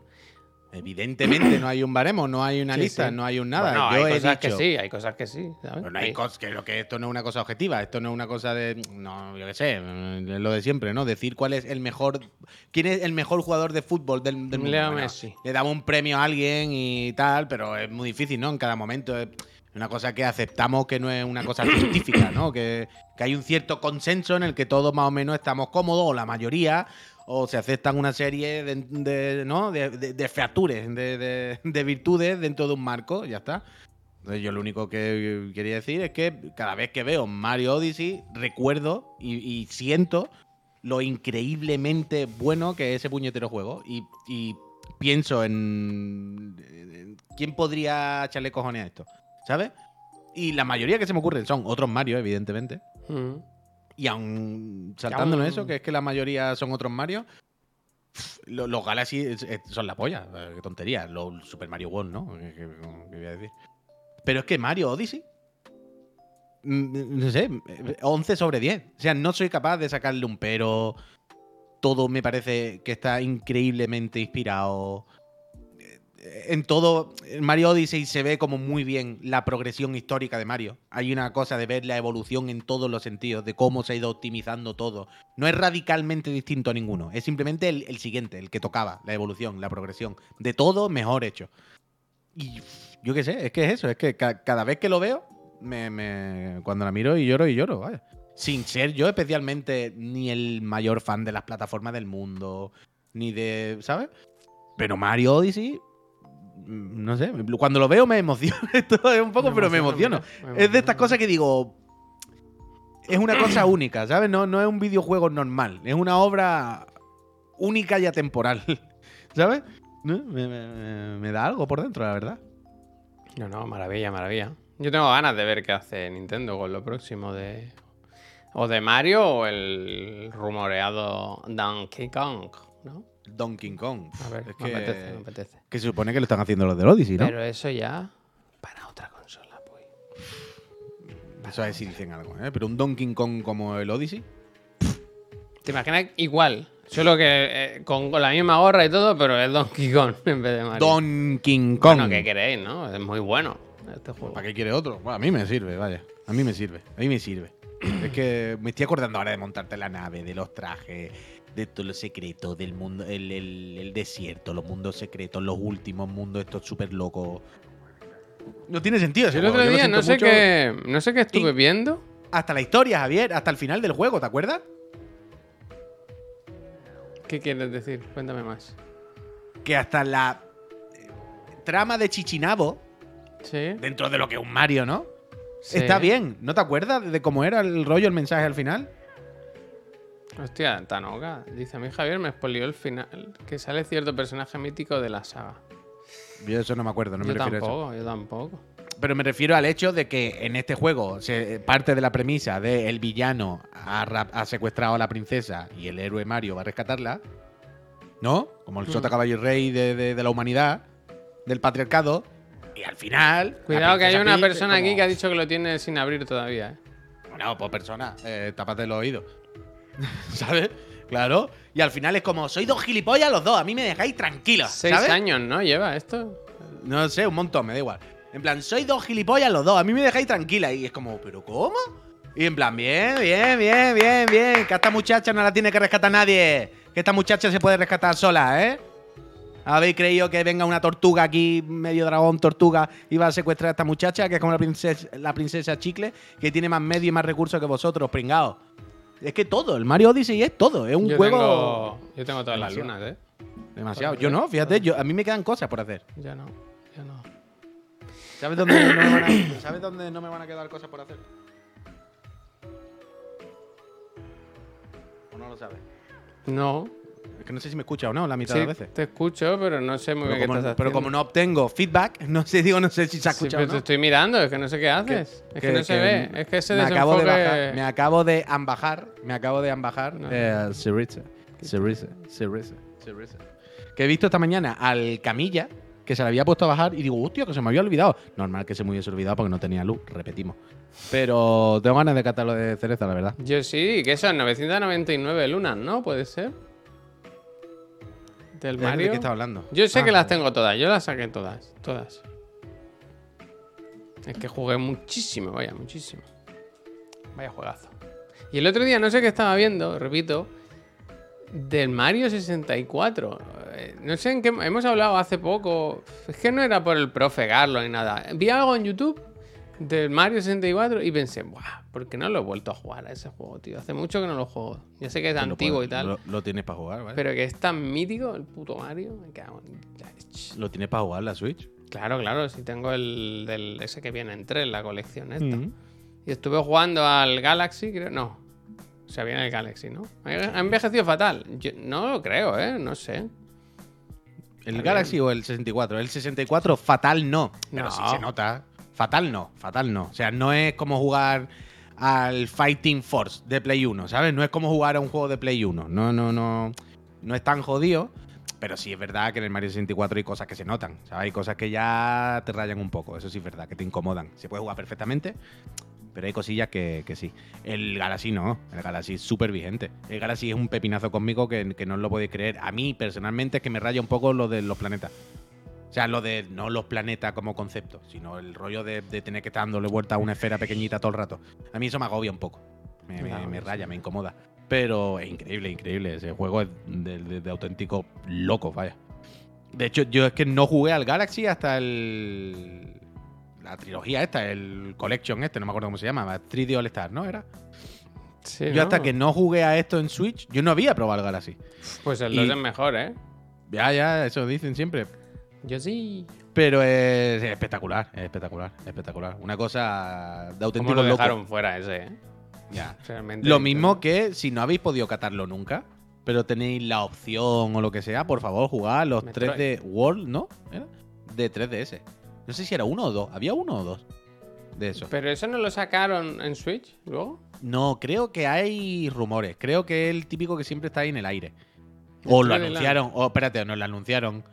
Evidentemente no hay un baremo, no hay una Sí, lista, sí. no hay un nada. Bueno, Yo hay he cosas dicho, que sí, hay cosas que sí. ¿sabes? Pero no hay Hay- cos- que, lo que esto no es una cosa objetiva, esto no es una cosa de. No, yo qué sé, es lo de siempre, ¿no? Decir cuál es el mejor. ¿Quién es el mejor jugador de fútbol del, del mundo? Bueno. Le damos un premio a alguien y tal, pero es muy difícil, ¿no? En cada momento. Es una cosa que aceptamos que no es una cosa [coughs] científica, ¿no? Que, que hay un cierto consenso en el que todos más o menos estamos cómodos, o la mayoría, o se aceptan una serie de, ¿no? de, de- de features, de, de- de virtudes dentro de un marco, ya está. Entonces yo lo único que quería decir es que cada vez que veo Mario Odyssey recuerdo y, siento lo increíblemente bueno que es ese puñetero juego. Y, pienso en, en quién podría echarle cojones a esto, ¿sabes? Y la mayoría que se me ocurren son otros Mario, evidentemente. Mm. Y aún saltándonos aún- eso, que es que la mayoría son otros Mario, pf, lo- los Galaxy son la polla. eh, Qué tontería. Los Super Mario World, ¿no? ¿Qué, qué- qué voy a decir? Pero es que Mario Odyssey, mm, no sé, 11 sobre 10. O sea, no soy capaz de sacarle un pero. Todo me parece que está increíblemente inspirado. En todo, Mario Odyssey se ve como muy bien la progresión histórica de Mario. Hay una cosa de ver la evolución en todos los sentidos, de cómo se ha ido optimizando todo. No es radicalmente distinto a ninguno, es simplemente el, siguiente, el que tocaba, la evolución, la progresión. De todo mejor hecho. Y yo qué sé, es que es eso, es que ca- cada vez que lo veo, me, cuando la miro y lloro y lloro, vaya. Sin ser yo especialmente ni el mayor fan de las plataformas del mundo, ni de, ¿sabes? Pero Mario Odyssey, no sé, cuando lo veo me emociono, [laughs] esto es un poco, pero me emociono. me Es de estas cosas que digo, es una cosa [clears throat] única, ¿sabes? No, no es un videojuego normal, es una obra única y atemporal, [laughs] ¿sabes? Me da algo por dentro, la verdad. No, no, maravilla, maravilla. Yo tengo ganas de ver qué hace Nintendo con lo próximo de. O de Mario o el rumoreado Donkey Kong, ¿no? Donkey Kong. A ver, es me que, apetece, me apetece. que se supone que lo están haciendo los del Odyssey, ¿no? Pero eso ya para otra consola, pues. Eso a ver si dicen algo, ¿eh? Pero un Donkey Kong como el Odyssey. ¿Te imaginas igual? Solo que eh, con, con la misma gorra y todo, pero es Donkey Kong [laughs] en vez de Mario. Donkey Kong. Bueno, ¿qué queréis, no? Es muy bueno este juego. ¿Para qué quiere otro? Bueno, a mí me sirve, vaya. A mí me sirve. A mí me sirve. es que me estoy acordando ahora de montarte la nave, de los trajes, de todos los secretos, del mundo, el, el- el desierto, los mundos secretos, los últimos mundos estos súper locos. No tiene sentido. el otro día no sé mucho. qué. No sé qué estuve Y- viendo. Hasta la historia, Javier, hasta el final del juego, ¿te acuerdas? ¿Qué quieres decir? Cuéntame más. Que hasta la eh, trama de Chichinabo, Sí. dentro de lo que es un Mario, ¿no? sí. Está bien. ¿No te acuerdas de cómo era el rollo, el mensaje al final? Hostia, Tanoga. Dice a mí Javier me expolió el final. Que sale cierto personaje mítico de la saga. Yo eso no me acuerdo, no me yo refiero a eso. tampoco, yo tampoco. Pero me refiero al hecho de que en este juego se parte de la premisa de el villano ha, ra- ha secuestrado a la princesa y el héroe Mario va a rescatarla. ¿No? Como el Mm. sota caballo y rey de, de- de la humanidad, del patriarcado. Y al final. Cuidado que hay una Peach persona aquí que ha dicho que lo tiene sin abrir todavía. ¿eh? Bueno, pues persona, eh, tápate los oídos. [laughs] ¿Sabes? Claro. Y al final es como, soy dos gilipollas los dos, a mí me dejáis tranquila. Seis ¿sabes? años, ¿no? Lleva esto. No sé, un montón, me da igual. En plan, soy dos gilipollas los dos, a mí me dejáis tranquila. Y es como, ¿pero cómo? Y en plan, bien, bien, bien, bien, bien. Que a esta muchacha no la tiene que rescatar nadie. Que esta muchacha se puede rescatar sola, ¿eh? ¿Habéis creído que venga una tortuga aquí, medio dragón, tortuga, y va a secuestrar a esta muchacha, que es como la princesa, la princesa Chicle, que tiene más medio y más recursos que vosotros, pringados? Es que todo, el Mario Odyssey es todo. Es un yo, juego tengo, yo tengo todas las lunas, ¿eh? demasiado. Yo no, fíjate, yo, a mí me quedan cosas por hacer. Ya no, ya no. ¿Sabes dónde, no me van a, [coughs] ¿Sabes dónde no me van a quedar cosas por hacer? ¿O no lo sabes? No. Que no sé si me escucha o no la mitad Sí, de las veces. te escucho, pero no sé muy Pero bien como, qué estás pero haciendo. como no obtengo feedback, [laughs] no sé, digo, no sé si se ha Sí, escuchado pero te o no. estoy mirando, es que no sé qué haces. es que, no se ve. Es que ese me acabo de bajar, me acabo de ambajar, me acabo de ambajar. No. eh, Syriza, Syriza, Syriza, Syriza. Que he visto esta mañana al Camilla, que se le había puesto a bajar, y digo, hostia, que se me había olvidado. Normal que se me hubiese olvidado porque no tenía luz, repetimos. Pero tengo ganas de catarlo de cereza, la verdad. Yo sí, que son 999 lunas, ¿no? Puede ser. Del ¿De Mario. qué estás hablando? Yo sé Ah, que las tengo todas, yo las saqué todas, todas. Es que jugué muchísimo, vaya, muchísimo. Vaya juegazo. Y el otro día no sé qué estaba viendo, repito, del Mario 64. Eh, No sé en qué hemos hablado hace poco. Es que no era por el profe Garlo ni nada. Vi algo en YouTube del Mario 64 y pensé, Buah, ¿por qué no lo he vuelto a jugar a ese juego, tío? Hace mucho que no lo juego. Ya sé que es antiguo puedes- y tal. Lo, lo tienes para jugar, ¿vale? Pero que es tan mítico el puto Mario. Me cago en... Lo tienes para jugar la Switch. Claro, claro, si tengo el del ese que viene en tres, la colección esta. Mm. Y estuve jugando al Galaxy, creo. No. O sea, viene el Galaxy, ¿no? Ha envejecido fatal. Yo no lo creo, ¿eh? No sé. ¿El Galaxy o el 64? El 64 fatal no. Pero No. sí se nota. Fatal no, fatal no. O sea, no es como jugar al Fighting Force de Play 1, ¿sabes? No es como jugar a un juego de Play 1. No, no, no. No es tan jodido. Pero sí es verdad que en el Mario 64 hay cosas que se notan. ¿sabes? Hay cosas que ya te rayan un poco. Eso sí es verdad, que te incomodan. Se puede jugar perfectamente. Pero hay cosillas que, que sí. El Galaxy no. El Galaxy es súper vigente. El Galaxy es un pepinazo conmigo que, que no os lo podéis creer. A mí, personalmente, es que me raya un poco lo de los planetas. O sea, lo de no los planetas como concepto, sino el rollo de, de tener que estar dándole vuelta a una esfera pequeñita todo el rato. A mí eso me agobia un poco. Me, me- Claro, me sí. raya, me incomoda. Pero es increíble, increíble. Ese juego es de, de- de auténtico loco, vaya. De hecho, yo es que no jugué al Galaxy hasta el. La trilogía esta, el Collection este, no me acuerdo cómo se llama, 3D All Star, ¿no? Era. Sí, Yo ¿no? hasta que no jugué a esto en Switch, yo no había probado el Galaxy. Pues el y- 2 es mejor, ¿eh? Ya, ya, eso dicen siempre. Yo sí. Pero es espectacular, es espectacular, es espectacular. Una cosa de ¿Cómo auténtico lo loco. dejaron fuera ese, eh? Ya. Realmente. Lo mismo que si no habéis podido catarlo nunca, pero tenéis la opción o lo que sea, por favor, jugad los Metroid. 3D World, ¿no? ¿Era? De 3DS. No sé si era uno o dos. ¿Había uno o dos? De eso. Pero eso no lo sacaron en Switch luego. No, creo que hay rumores. Creo que es el típico que siempre está ahí en el aire. O lo 3D Land. anunciaron. O espérate, o no lo anunciaron.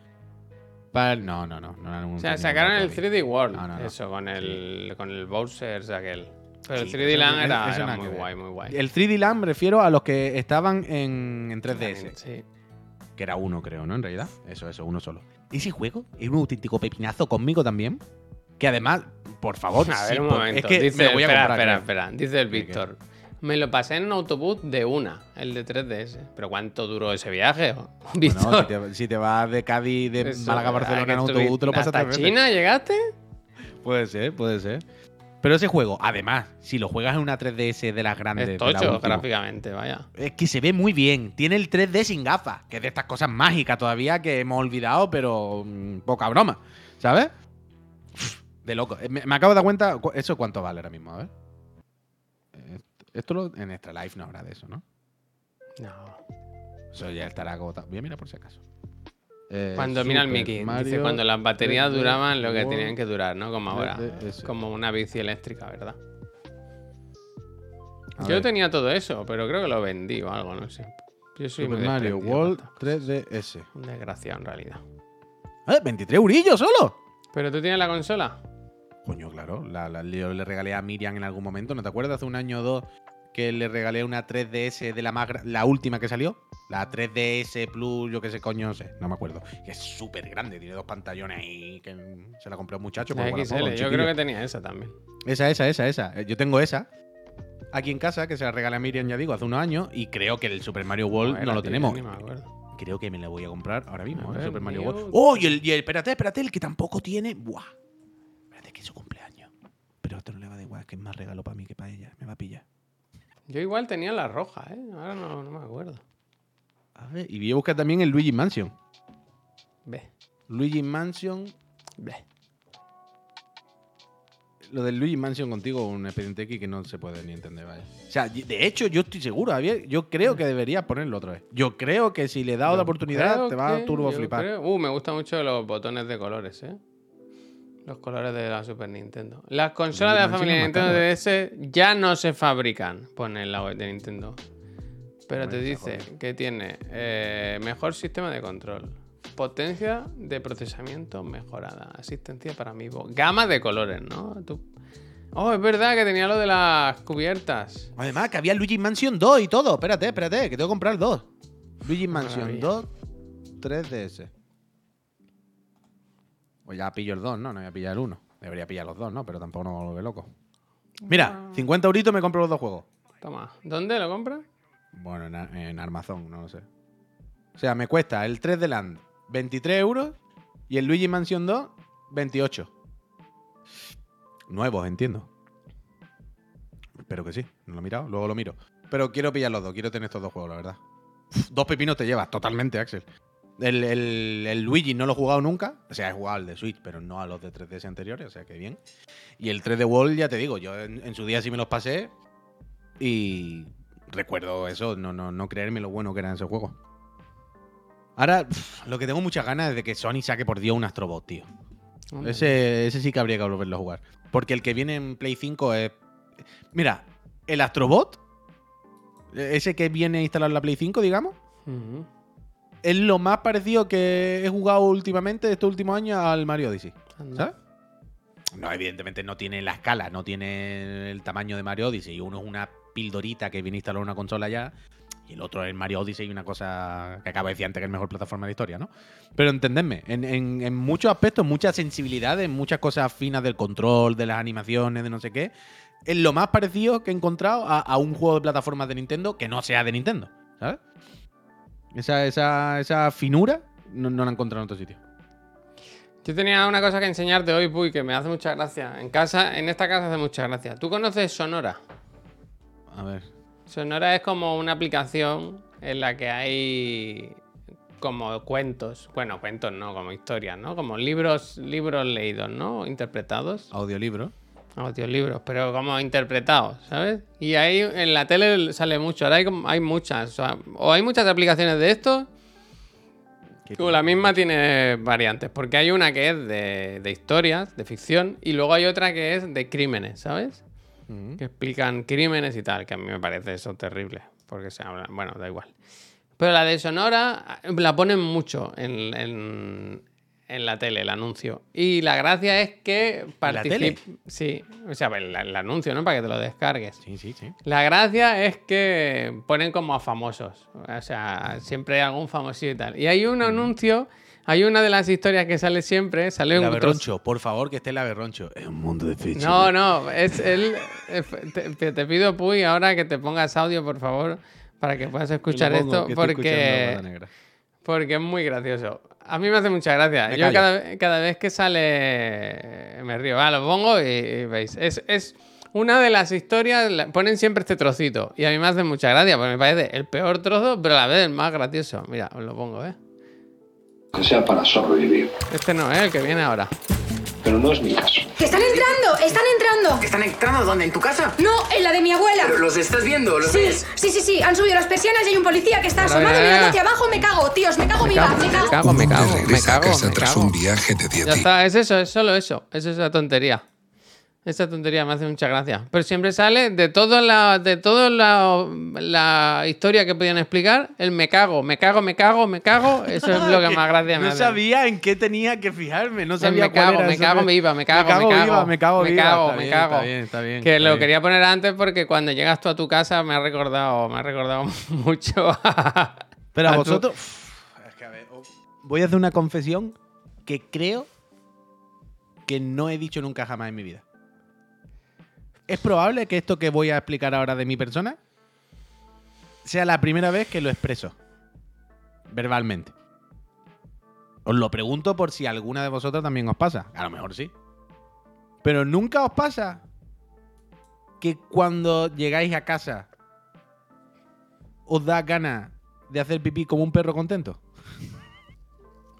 No, no, no. no O sea, sacaron el todavía. 3D World. No. Eso, con el, con el Bowser aquel. Pero Sí, el pero 3D eso- Land era, muy que guay, muy guay. El 3D Land me refiero a los que estaban en, en 3DS. Sí. Que era uno, creo, ¿no? En realidad. Eso, eso, uno solo. Ese juego es un auténtico pepinazo conmigo también. Que además, por favor, A sí, ver, un por- momento. es que Dice, me voy a espera, comprar. espera, espera. Dice el ¿Qué, qué? Me lo pasé en un autobús de una, el de 3DS. ¿Pero cuánto duró ese viaje? [laughs] Víctor. Bueno, si, te, si te vas de Cádiz, de Eso, Málaga a Barcelona ¿verdad en autobús, te lo pasas ¿Hasta veces. China llegaste? Puede ser, puede ser. Pero ese juego, además, si lo juegas en una 3DS de las grandes, Es de la tocho gráficamente, vaya. es que se ve muy bien. Tiene el 3D sin gafas, que es de estas cosas mágicas todavía que hemos olvidado, pero mm, poca broma, ¿sabes? De loco. Eh, Me, me acabo de dar cuenta, cu- ¿eso cuánto vale ahora mismo? A ver. Esto lo- en Extra Life no habrá de eso, ¿no? No. Eso ya estará agotado. Voy a mirar por si acaso. Eh, Cuando mira el Mickey, dice Mario cuando las baterías 3D duraban lo que tenían que durar, ¿no? Como ahora. 3DS. Como una bici eléctrica, ¿verdad? A Yo ver. tenía todo eso, pero creo que lo vendí o algo, no sé. Yo soy Super Mario World para estas cosas. 3DS. Un desgraciado en realidad. ¡Eh! ¡23 eurillos solo! ¿Pero tú tienes la consola? Coño, claro. La, la- yo le regalé a Miriam en algún momento. ¿No te acuerdas? Hace un año o dos que le regalé una 3DS de la más la última que salió. La 3DS Plus, yo qué sé, coño, no sé. No me acuerdo. Que es súper grande. Tiene dos pantallones ahí. Que se la compré a un muchacho. La XL, un yo creo que tenía esa también. Esa, esa, esa, esa. Eh, Yo tengo esa. Aquí en casa, que se la regalé a Miriam, ya digo, hace unos años. Y creo que el Super Mario World no lo tenemos. ni me acuerdo. Creo que me la voy a comprar ahora mismo, ver, Super Mario. World. ¡Oh! Y el, y el- espérate, espérate, el que tampoco tiene. ¡Buah! Es su cumpleaños. Pero esto no le va a dar igual, que es más regalo para mí que para ella. Me va a pillar. Yo igual tenía la roja, ¿eh? Ahora no, no me acuerdo. A ver, y voy a buscar también el Luigi Mansion. Ve, Luigi Mansion. ve. Lo del Luigi Mansion contigo, un expediente X que no se puede ni entender, vaya. O sea, de hecho, yo estoy seguro, Javier. Yo creo que deberías ponerlo otra vez. Yo creo que si le he dado la oportunidad, te va a turbo flipar. creo- Uh, me gustan mucho los botones de colores, ¿eh? Los colores de la Super Nintendo. Las consolas de la familia Nintendo. DS ya no se fabrican, pone en la web de Nintendo. Pero te dice que tiene eh, mejor sistema de control, potencia de procesamiento mejorada, asistencia para amiibo, gama de colores, ¿no? Tú- Oh, es verdad que tenía lo de las cubiertas. Además, que había Luigi Mansion 2 y todo. Espérate, espérate, que tengo que comprar dos. Luigi Mansion maravilla. 2. 3DS. Pues ya pillo el 2, ¿no? No voy a pillar el 1. Debería pillar los dos, ¿no? Pero tampoco no me vuelve loco. Mira, 50 euritos me compro los dos juegos. Toma. ¿Dónde lo compras? Bueno, en, Ar- en Armazón, no lo sé. O sea, me cuesta el 3 de Land 23 euros y el Luigi Mansion 2 28. Nuevos, entiendo. Espero que sí. No lo he mirado, luego lo miro. Pero quiero pillar los dos, quiero tener estos dos juegos, la verdad. Uf, dos pepinos te llevas, totalmente, Axel. El, el- el Luigi no lo he jugado nunca. O sea, he jugado al de Switch, pero no a los de 3DS anteriores, o sea que bien. Y el 3D World, ya te digo, yo en, en su día sí me los pasé y recuerdo eso, no, no, no creerme lo bueno que era ese juego. Ahora, lo que tengo muchas ganas es de que Sony saque por Dios un Astrobot, tío. Ese, ese sí que habría que volverlo a jugar. Porque el que viene en Play 5 es. Mira, el Astrobot, ese que viene instalado en la Play 5, digamos. Es lo más parecido que he jugado últimamente estos últimos años al Mario Odyssey. Anda. ¿Sabes? No, evidentemente no tiene la escala, no tiene el tamaño de Mario Odyssey. Uno es una pildorita que viene instalado en una consola ya. Y el otro es el Mario Odyssey, una cosa que acabo de decir antes que es el mejor plataforma de la historia, ¿no? Pero entendedme, en, en- en muchos aspectos, muchas sensibilidades, muchas cosas finas del control, de las animaciones, de no sé qué, es lo más parecido que he encontrado a, a un juego de plataformas de Nintendo que no sea de Nintendo, ¿sabes? Esa, esa, esa finura no, no la he encontrado en otro sitio. Yo tenía una cosa que enseñarte hoy, Puy, que me hace mucha gracia. En casa, en esta casa hace mucha gracia. ¿Tú conoces Sonora? A ver. Sonora es como una aplicación en la que hay como cuentos, bueno, cuentos no, como historias, ¿no? Como libros, libros leídos, ¿no? Interpretados, Audiolibro. Audiolibros, pero como interpretados, ¿sabes? Y ahí en la tele sale mucho, ahora hay, hay muchas, o, sea, o hay muchas aplicaciones de esto, o la misma tiene variantes, porque hay una que es de, de historias, de ficción, y luego hay otra que es de crímenes, ¿sabes? Ujú. que explican crímenes y tal, que a mí me parece eso terrible, porque se habla, bueno, da igual. Pero la de Sonora eh, la ponen mucho en, en- en la tele, el anuncio. Y la gracia es que participa. Sí, o sea, el, el anuncio, ¿no? Para que te lo descargues. Sí, sí, sí. La gracia es que ponen como a famosos. O sea, siempre hay algún famosito y tal. Y hay un anuncio, hay una de las historias que sale siempre, sale un Berroncho, por favor, que esté la Berroncho. Es un mundo de fichas. no, no, es él. Te, te pido, Puy, ahora que te pongas audio, por favor, para que puedas escuchar esto, porque, porque es muy gracioso. A mí me hace mucha gracia. Me Yo cada, cada vez que sale me río. Ah, lo pongo y, y veis. Es, es una de las historias, ponen siempre este trocito. Y a mí me hace mucha gracia, porque me parece el peor trozo, pero a la vez el más gracioso. Mira, os lo pongo, ¿eh? que sea para sobrevivir. Este no, ¿eh? El que viene ahora. Pero no es mi caso. ¡Que están entrando! ¡Están entrando! ¿Están entrando dónde? ¿En tu casa? No, en la de mi abuela. ¿Pero ¿Los estás viendo? ¿Los Sí, ves? sí, sí, sí. Han subido las persianas y hay un policía que está asomado mirando hacia abajo. Me cago, tíos. Me cago viva. Me Me cago. cago, me Un hombre cago, me regresa a cago, me tras cago. un viaje de 10 Ya está, es eso, es solo eso. Es esa tontería. Esa tontería me hace mucha gracia. Pero siempre sale de toda la, de toda la, la historia que podían explicar, el me cago, me cago, me cago, me cago. Eso es lo que [laughs] más gracia me No hace. sabía en qué tenía que fijarme. No El sabía me cago, cuál era me eso cago, que- me iba, me cago, me cago, viva, me cago, me viva. cago, Está me bien, cago. Está bien, está bien. Que está lo bien. quería poner antes porque cuando llegas tú a tu casa me ha recordado, me ha recordado [laughs] mucho a, Pero a vosotros. [laughs] Uf, es que a ver, oh, voy a hacer una confesión que creo que no he dicho nunca jamás en mi vida. Es probable que esto que voy a explicar ahora de mi persona sea la primera vez que lo expreso. Verbalmente. Os lo pregunto por si alguna de vosotros también os pasa. A lo mejor sí. Pero nunca os pasa que cuando llegáis a casa os da ganas de hacer pipí como un perro contento.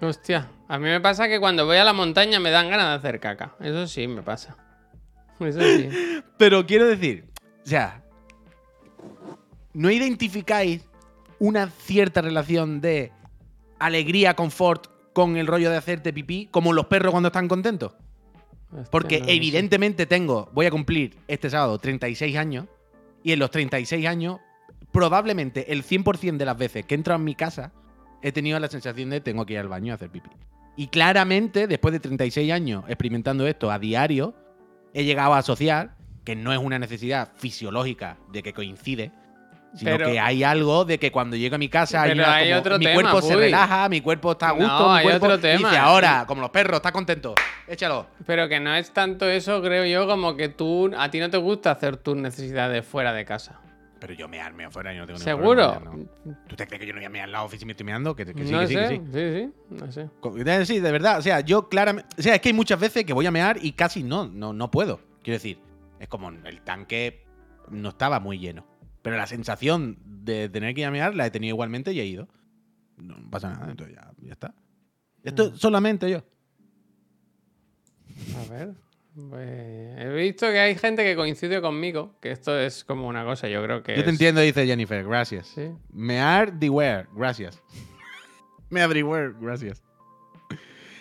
Hostia, a mí me pasa que cuando voy a la montaña me dan ganas de hacer caca. Eso sí me pasa. [laughs] Eso sí. Pero quiero decir, o sea, ¿no identificáis una cierta relación de alegría, confort con el rollo de hacerte pipí, como los perros cuando están contentos? Hostia, Porque no evidentemente tengo, voy a cumplir este sábado 36 años, y en los 36 años, probablemente el 100% de las veces que he entrado en mi casa, he tenido la sensación de tengo que ir al baño a hacer pipí. Y claramente, después de 36 años experimentando esto a diario, he llegado a asociar, que no es una necesidad fisiológica de que coincide, sino Pero- que hay algo de que cuando llego a mi casa hay Pero una hay como- otro mi tema, cuerpo se relaja, mi cuerpo está a gusto, No, mi hay cuerpo otro tema. dice ahora, como los perros, está contento, échalo. Pero que no es tanto eso, creo yo, como que tú, a ti no te gusta hacer tus necesidades fuera de casa. Pero yo mearme afuera, yo no tengo ningún ¿Seguro? problema, no. ¿Tú te crees que yo no voy a mear en la oficina y me estoy meando? Que, que sí, no que sí, sé, que sí. sí, sí, no sé. De- Sí, de verdad. O sea, yo claramente. O sea, es que hay muchas veces que voy a mear y casi no, no, no puedo. Quiero decir, es como el tanque no estaba muy lleno. Pero la sensación de tener que ir a mear la he tenido igualmente y he ido. No pasa nada, entonces ya, ya está. Esto Mm. solamente yo. A ver. Pues, he visto que hay gente que coincide conmigo, que esto es como una cosa, yo creo que Yo te es- entiendo, dice Jennifer. Gracias. Sí. Mear Beware, gracias. [laughs] Mear Beware, gracias.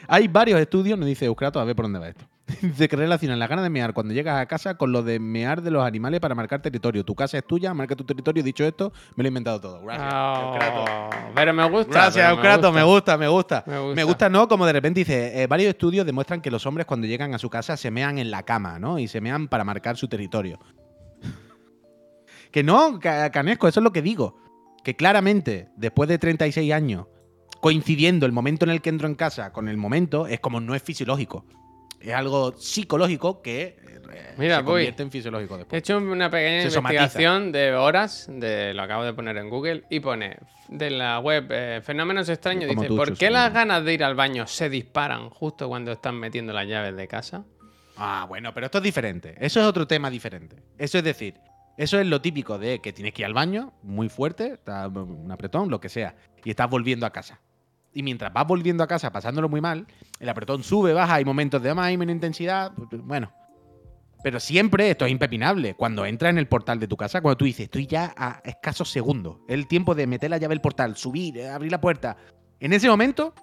Hay varios estudios, nos dice Euskrato, a ver por dónde va esto. [laughs] Dice que relacionan la gana de mear cuando llegas a casa con lo de mear de los animales para marcar territorio. Tu casa es tuya, marca tu territorio. Dicho esto, me lo he inventado todo. Gracias. Oh, pero me gusta. Gracias, me gusta, me gusta. Me gusta. Me gusta, ¿no? Como de repente dice, eh, varios estudios demuestran que los hombres cuando llegan a su casa se mean en la cama, ¿no? Y se mean para marcar su territorio. [laughs] que no, Ca- Canesco, eso es lo que digo. Que claramente, después de 36 años, coincidiendo el momento en el que entro en casa con el momento, es como no es fisiológico. Es algo psicológico que eh, Mira, se voy. convierte en fisiológico He después. hecho una pequeña Se somatiza. investigación de horas, de, lo acabo de poner en Google, y pone de la web eh, Fenómenos Extraños, Como dice, tú, ¿por qué sí. las ganas de ir al baño se disparan justo cuando están metiendo las llaves de casa? Ah, bueno, pero esto es diferente. Eso es otro tema diferente. Eso es decir, eso es lo típico de que tienes que ir al baño muy fuerte, un apretón, lo que sea, y estás volviendo a casa. Y mientras vas volviendo a casa pasándolo muy mal, el apretón sube, baja, hay momentos de más y menos intensidad, bueno. Pero siempre esto es impepinable. Cuando entras en el portal de tu casa, cuando tú dices, estoy ya a escasos segundos, el tiempo de meter la llave del portal, subir, eh, abrir la puerta. En ese momento,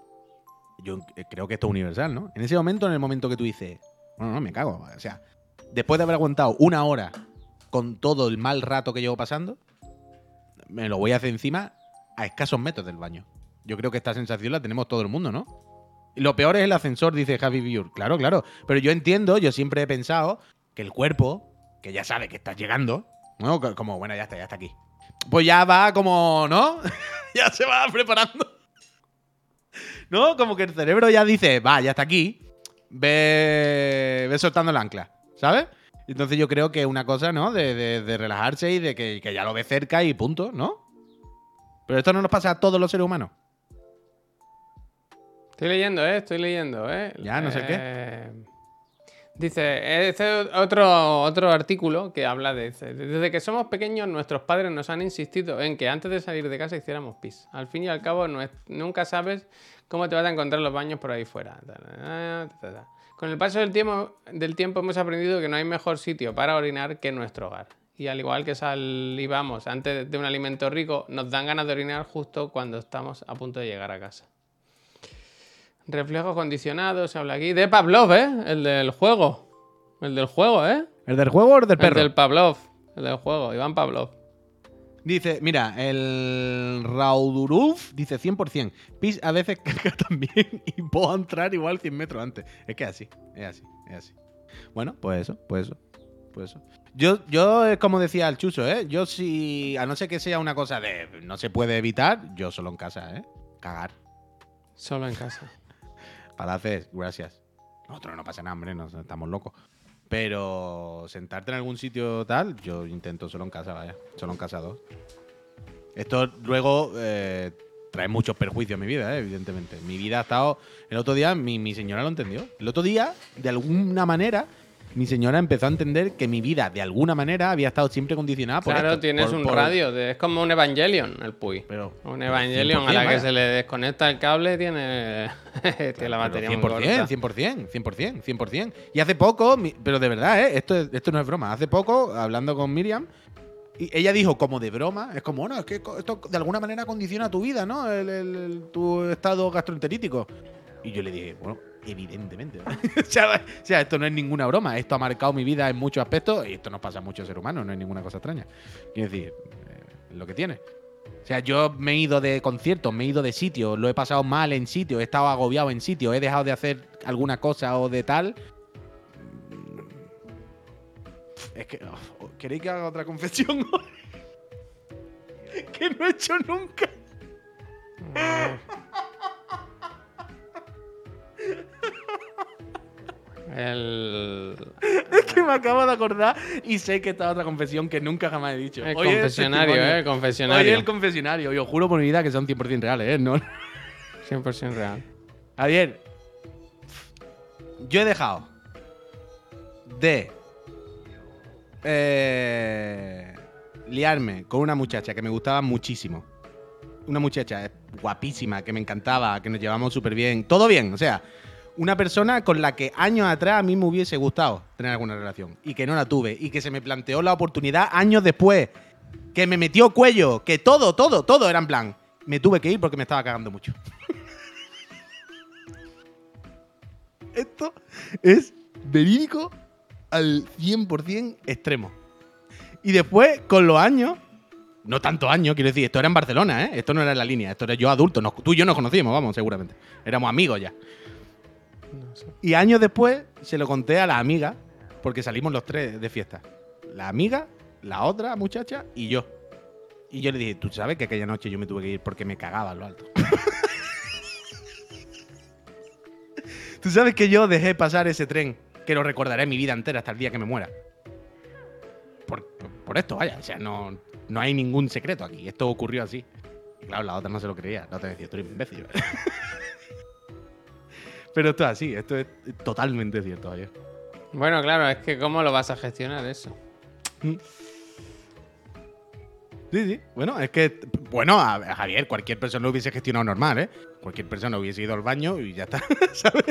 yo eh, creo que esto es universal, ¿no? En ese momento, en el momento que tú dices, no, no, me cago. O sea, después de haber aguantado una hora con todo el mal rato que llevo pasando, me lo voy a hacer encima a escasos metros del baño. Yo creo que esta sensación la tenemos todo el mundo, ¿no? Lo peor es el ascensor, dice Javi Biur. Claro, claro. Pero yo entiendo, yo siempre he pensado que el cuerpo, que ya sabe que estás llegando, ¿no? Co- Como, bueno, ya está, ya está aquí. Pues ya va como, ¿no? [laughs] ya se va preparando. ¿No? Como que el cerebro ya dice, va, ya está aquí. Ve, ve soltando el ancla, ¿sabes? Entonces yo creo que es una cosa, ¿no? De, relajarse y de que ya lo ve cerca y punto, ¿no? Pero esto no nos pasa a todos los seres humanos. Estoy leyendo, ¿eh? Estoy leyendo, ¿eh? Ya, no sé qué. Eh, Dice, este es otro, otro artículo que habla de... dice, Desde que somos pequeños, nuestros padres nos han insistido en que antes de salir de casa hiciéramos pis. Al fin y al cabo, no es- nunca sabes cómo te vas a encontrar los baños por ahí fuera. Con el paso del tiempo, del tiempo hemos aprendido que no hay mejor sitio para orinar que nuestro hogar. Y al igual que salivamos antes de un alimento rico, nos dan ganas de orinar justo cuando estamos a punto de llegar a casa. Reflejos condicionados, se habla aquí. De Pavlov, ¿eh? El del juego. El del juego, ¿eh? ¿El del juego o el del El perro? del Pavlov. El del juego, Iván Pavlov. Dice, mira, el Rauduruf dice 100%. Pis a veces [laughs] caga también y puedo entrar igual 100 metros antes. Es que es así, es así, es así. Bueno, pues eso, pues eso, pues eso. Yo, yo es como decía el Chuso, ¿eh? Yo si, a no ser que sea una cosa de no se puede evitar, yo solo en casa, ¿eh? Cagar. Solo en casa. Palaces, gracias. Nosotros no pasa nada, hombre, no estamos locos. Pero sentarte en algún sitro tal, yo intento solo en casa, vaya. Solo en casa dos. Esto luego eh, trae muchos perjuicios a mi vida, eh, evidentemente. Mi vida ha estado. El otro día, mi, mi señora lo entendió. El otro día, de alguna manera, mi señora empezó a entender que mi vida, de alguna manera, había estado siempre condicionada por. Claro, esto, tienes por- un por- radio. de- es como un Evangelion, el Puy. Pero, Un Evangelion a 100%, la que vaya. se le desconecta el cable tiene, [laughs] tiene la batería muy corta. 100%, 100%, 100%, 100%. Y hace poco, mi- pero de verdad, ¿eh? esto, es- esto no es broma. Hace poco, hablando con Miriam, y ella dijo como de broma, es como, bueno, es que esto de alguna manera condiciona tu vida, ¿no? El, el- el- tu estado gastroenterítico. Y yo le dije, bueno, evidentemente. [laughs] o, sea, o sea, esto no es ninguna broma. Esto ha marcado mi vida en muchos aspectos y esto nos pasa a muchos seres humanos, no es ninguna cosa extraña. Quiero decir, eh, lo que tiene. O sea, yo me he ido de conciertos, me he ido de sitios, lo he pasado mal en sitios, he estado agobiado en sitios, he dejado de hacer alguna cosa o de tal. Es que. oh, ¿Queréis que haga otra confesión? [laughs] que no he hecho nunca. El, Es que me acabo de acordar y sé que esta es otra confesión que nunca jamás he dicho. el Hoy confesionario. ¿eh? El Hoy es confesionario. el confesionario. Y os juro por mi vida que son 100% reales, ¿eh? No. 100% real. Javier, yo he dejado de eh, liarme con una muchacha que me gustaba muchísimo. Una muchacha guapísima, que me encantaba, que nos llevamos súper bien. Todo bien, o sea, una persona con la que años atrás a mí me hubiese gustado tener alguna relación y que no la tuve y que se me planteó la oportunidad años después, que me metió cuello, que todo, todo, todo era en plan. Me tuve que ir porque me estaba cagando mucho. [laughs] Esto es verídico al 100% extremo. Y después, con los años, no tantos años, quiero decir, esto era en Barcelona, ¿eh? Esto no era en la línea, esto era yo adulto. tú y yo nos conocíamos, vamos, seguramente. Éramos amigos ya. Y años después se lo conté a la amiga, porque salimos los tres de fiesta. La amiga, la otra muchacha y yo. Y yo le dije, tú sabes que aquella noche yo me tuve que ir porque me cagaba en lo alto. [laughs] Tú sabes que yo dejé pasar ese tren, que lo recordaré mi vida entera hasta el día que me muera. Por, por esto, vaya, o sea, no, no hay ningún secreto aquí. Esto ocurrió así. Y claro, la otra no se lo creía. La otra decía, tú eres imbécil. [laughs] Pero esto es así, esto es totalmente cierto, vaya. Bueno, claro, es que ¿cómo lo vas a gestionar eso? Sí, sí. Bueno, es que, bueno, a, Javier, cualquier persona lo hubiese gestionado normal, ¿eh? Cualquier persona hubiese ido al baño y ya está, [laughs] ¿sabes?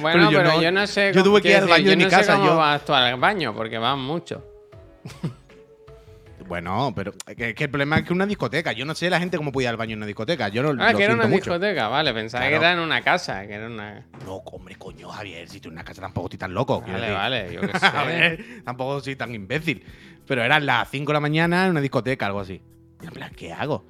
Bueno, pero yo no, sé. Yo tuve que ir al baño mi yo no sé casa, cómo yo. vas tú al baño, porque van mucho. Bueno, pero que, que el problema es que es una discoteca. Yo no sé la gente cómo puede ir al baño en una discoteca. Yo no Ah, lo que era una mucho. discoteca, vale, pensaba Claro. que era en una casa, que era una. No, hombre, coño, Javier, si tú en una casa tampoco estoy tan loco. Vale, vale, yo qué [laughs] A sé. ver, tampoco soy tan imbécil. Pero eran las 5 de la mañana en una discoteca, algo así. Y en plan, ¿qué hago?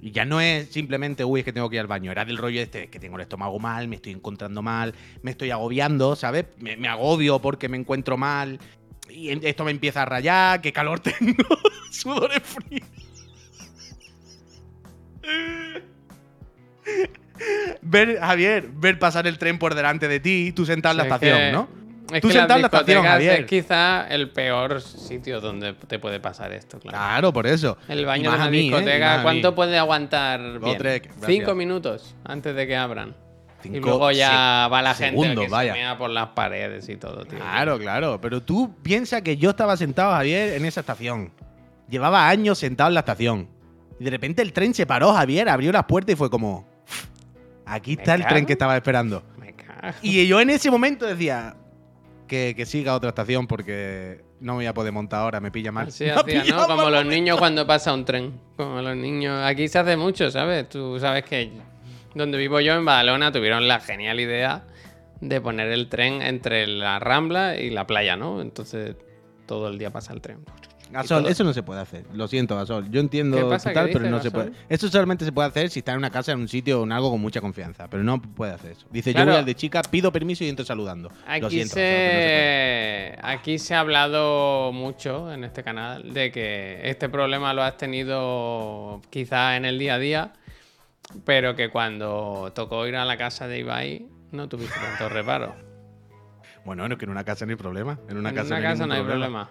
Y ya no es simplemente, uy, es que tengo que ir al baño. Era del rollo este, que tengo el estómago mal, me estoy encontrando mal, me estoy agobiando, ¿sabes? Me, me agobio porque me encuentro mal. Y en- esto me empieza a rayar, qué calor [laughs] tengo, sudores fríos. Ver, Javier, ver pasar el tren por delante de ti, tú sentado en la Es estación, que- ¿no? Es Tú que sentado en la estación, Javier. Es quizá el peor sitio donde te puede pasar esto, claro. Claro, por eso. El baño de una mí, ¿eh? Discoteca. ¿cuánto puede aguantar bien? tres. Cinco minutos antes de que abran. Y Cinco luego ya se- va la gente segundos, que vaya. se mea por las paredes y todo, tío. Claro, claro. Pero tú piensas que yo estaba sentado, Javier, en esa estación. Llevaba años sentado en la estación. Y de repente el tren se paró, Javier, abrió las puertas y fue como. Aquí está el cago. tren que estaba esperando. Me cago. Y yo en ese momento decía. Que, que siga a otra estación porque no me voy a poder montar ahora, me pilla mal. [laughs] Hacía, pilla ¿no? Como los niños cuando pasa un tren. Como los niños. Aquí se hace mucho, ¿sabes? Tú sabes que donde vivo yo, en Badalona, tuvieron la genial idea de poner el tren entre la Rambla y la playa, ¿no? Entonces todo el día pasa el tren. Gasol, eso no se puede hacer. Lo siento, Gasol. Yo entiendo ¿Qué pasa? total, ¿Qué pero no se Gasol? puede. Eso solamente se puede hacer si está en una casa, en un sitio o en algo con mucha confianza. Pero no puede hacer eso. Dice, Claro. yo voy al de chica, pido permiso y entro saludando. Lo Aquí siento, Gasol, pero no se puede. se, aquí se ha hablado mucho en este canal de que este problema lo has tenido quizá en el día a día, pero que cuando tocó ir a la casa de Ibai no tuviste tanto reparo. Bueno, bueno, que en una casa no hay problema. En una en casa, una no, hay casa ningún no hay problema.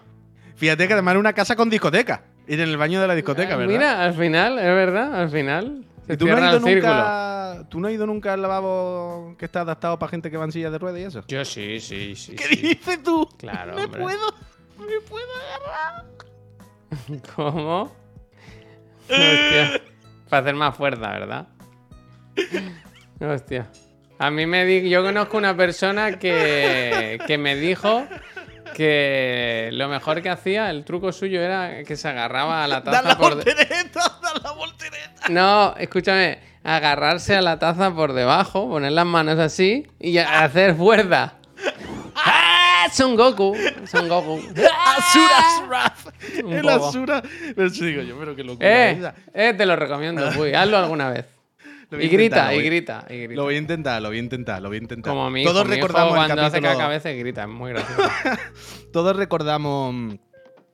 Fíjate que además era una casa con discoteca. Ir en el baño de la discoteca, Ah, ¿verdad? Mira, al final, es verdad, al final. Se ¿Y tú no, has ido nunca, ¿Tú no has ido nunca al lavabo que está adaptado para gente que va en silla de ruedas y eso? Yo sí, sí, sí. ¿Qué sí. dices tú? Claro, me hombre. puedo, me puedo agarrar. [laughs] ¿Cómo? Hostia. Para hacer más fuerza, ¿verdad? [laughs] Hostia. A mí me di... Yo conozco una persona que, que me dijo que lo mejor que hacía, el truco suyo era que se agarraba a la taza la por... voltereta, [laughs] la voltereta. No, escúchame, agarrarse a la taza por debajo, poner las manos así y hacer fuerza. ¡Ah! Son Goku, Son Goku. [laughs] Asuras Wrath. Un El poco. Asura. Eso digo yo, pero que locura. Eh, eh, te lo recomiendo, [laughs] Puy, hazlo alguna vez. Y intentar, grita, y grita, y grita. Lo voy a intentar, lo voy a intentar, lo voy a intentar. Como mi hijo, todos mi hijo recordamos el cuando hace caca a veces grita, es muy gracioso. [laughs] Todos recordamos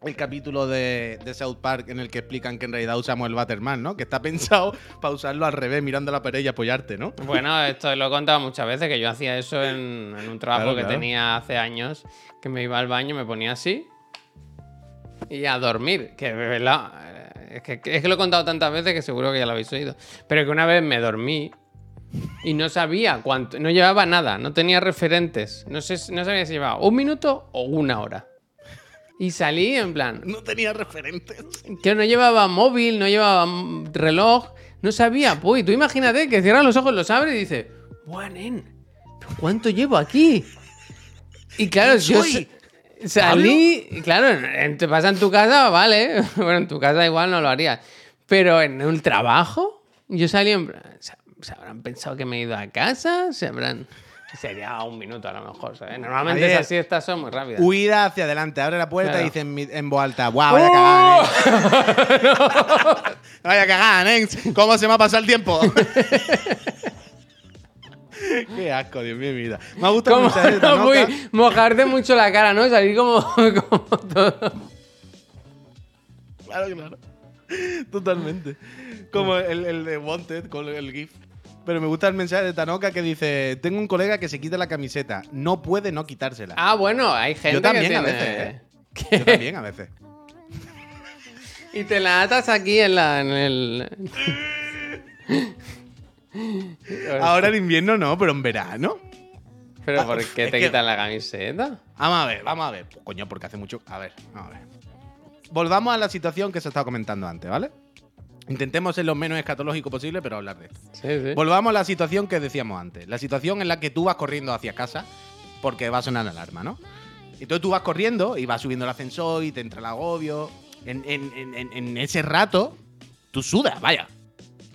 el capítulo de, de South Park en el que explican que en realidad usamos el Batterman, ¿no? Que está pensado [laughs] para usarlo al revés, mirando la pared y apoyarte, ¿no? Bueno, esto lo he contado muchas veces, que yo hacía eso en, en un trabajo Claro, que claro. tenía hace años, que me iba al baño, me ponía así y a dormir. Que de verdad, eh, es que, es que lo he contado tantas veces que seguro que ya lo habéis oído. Pero que una vez me dormí y no sabía cuánto, no llevaba nada, no tenía referentes. No, sé, no sabía si llevaba un minuto o una hora. Y salí en plan, No tenía referentes. que no llevaba móvil, no llevaba reloj, no sabía. Pues tú imagínate que cierras los ojos, los abres y dices, ¡buah, nen! ¿pero ¿Cuánto llevo aquí? Y claro, yo soy? sa- salí, y claro, te pasa en tu casa, vale, [laughs] bueno, en tu casa igual no lo harías, pero en un trabajo, yo salí en plan, ¿se, se habrán pensado que me he ido a casa? ¿Se habrán...? Sería un minuto a lo mejor, ¿sabes? Normalmente esas siestas son muy rápidas. Huida hacia adelante, abre la puerta Claro. y dice en, en voz alta, ¡guau, [laughs] [laughs] vaya cagada, nen! ¡Vaya cagada, nen! ¿Cómo se me ha pasado el tiempo? [laughs] Qué asco, Dios mío, mi vida. Me ha gustado mucho no mojarte mucho la cara, ¿no? Salir como, como todo. Claro, claro. Totalmente. Como el, el de Wanted con el GIF. Pero me gusta el mensaje de Tanoka que dice: Tengo un colega que se quita la camiseta. No puede no quitársela. Ah, bueno, hay gente Yo también que a veces, ¿eh? Yo también a veces. [laughs] Y te la atas aquí en la... En el... [laughs] Ahora en invierno no, pero en verano. Pero ¿por qué te que- quitas la camiseta? Vamos a ver, vamos a ver. Coño, porque hace mucho. A ver, vamos a ver. Volvamos a la situación que se estaba comentando antes, ¿vale? Intentemos ser lo menos escatológico posible, pero hablar de esto. Sí, sí. Volvamos a la situación que decíamos antes. La situación en la que tú vas corriendo hacia casa porque va a sonar la alarma, ¿no? Entonces tú vas corriendo y vas subiendo el ascensor y te entra el agobio. En, en- en- en- en ese rato, tú sudas, vaya.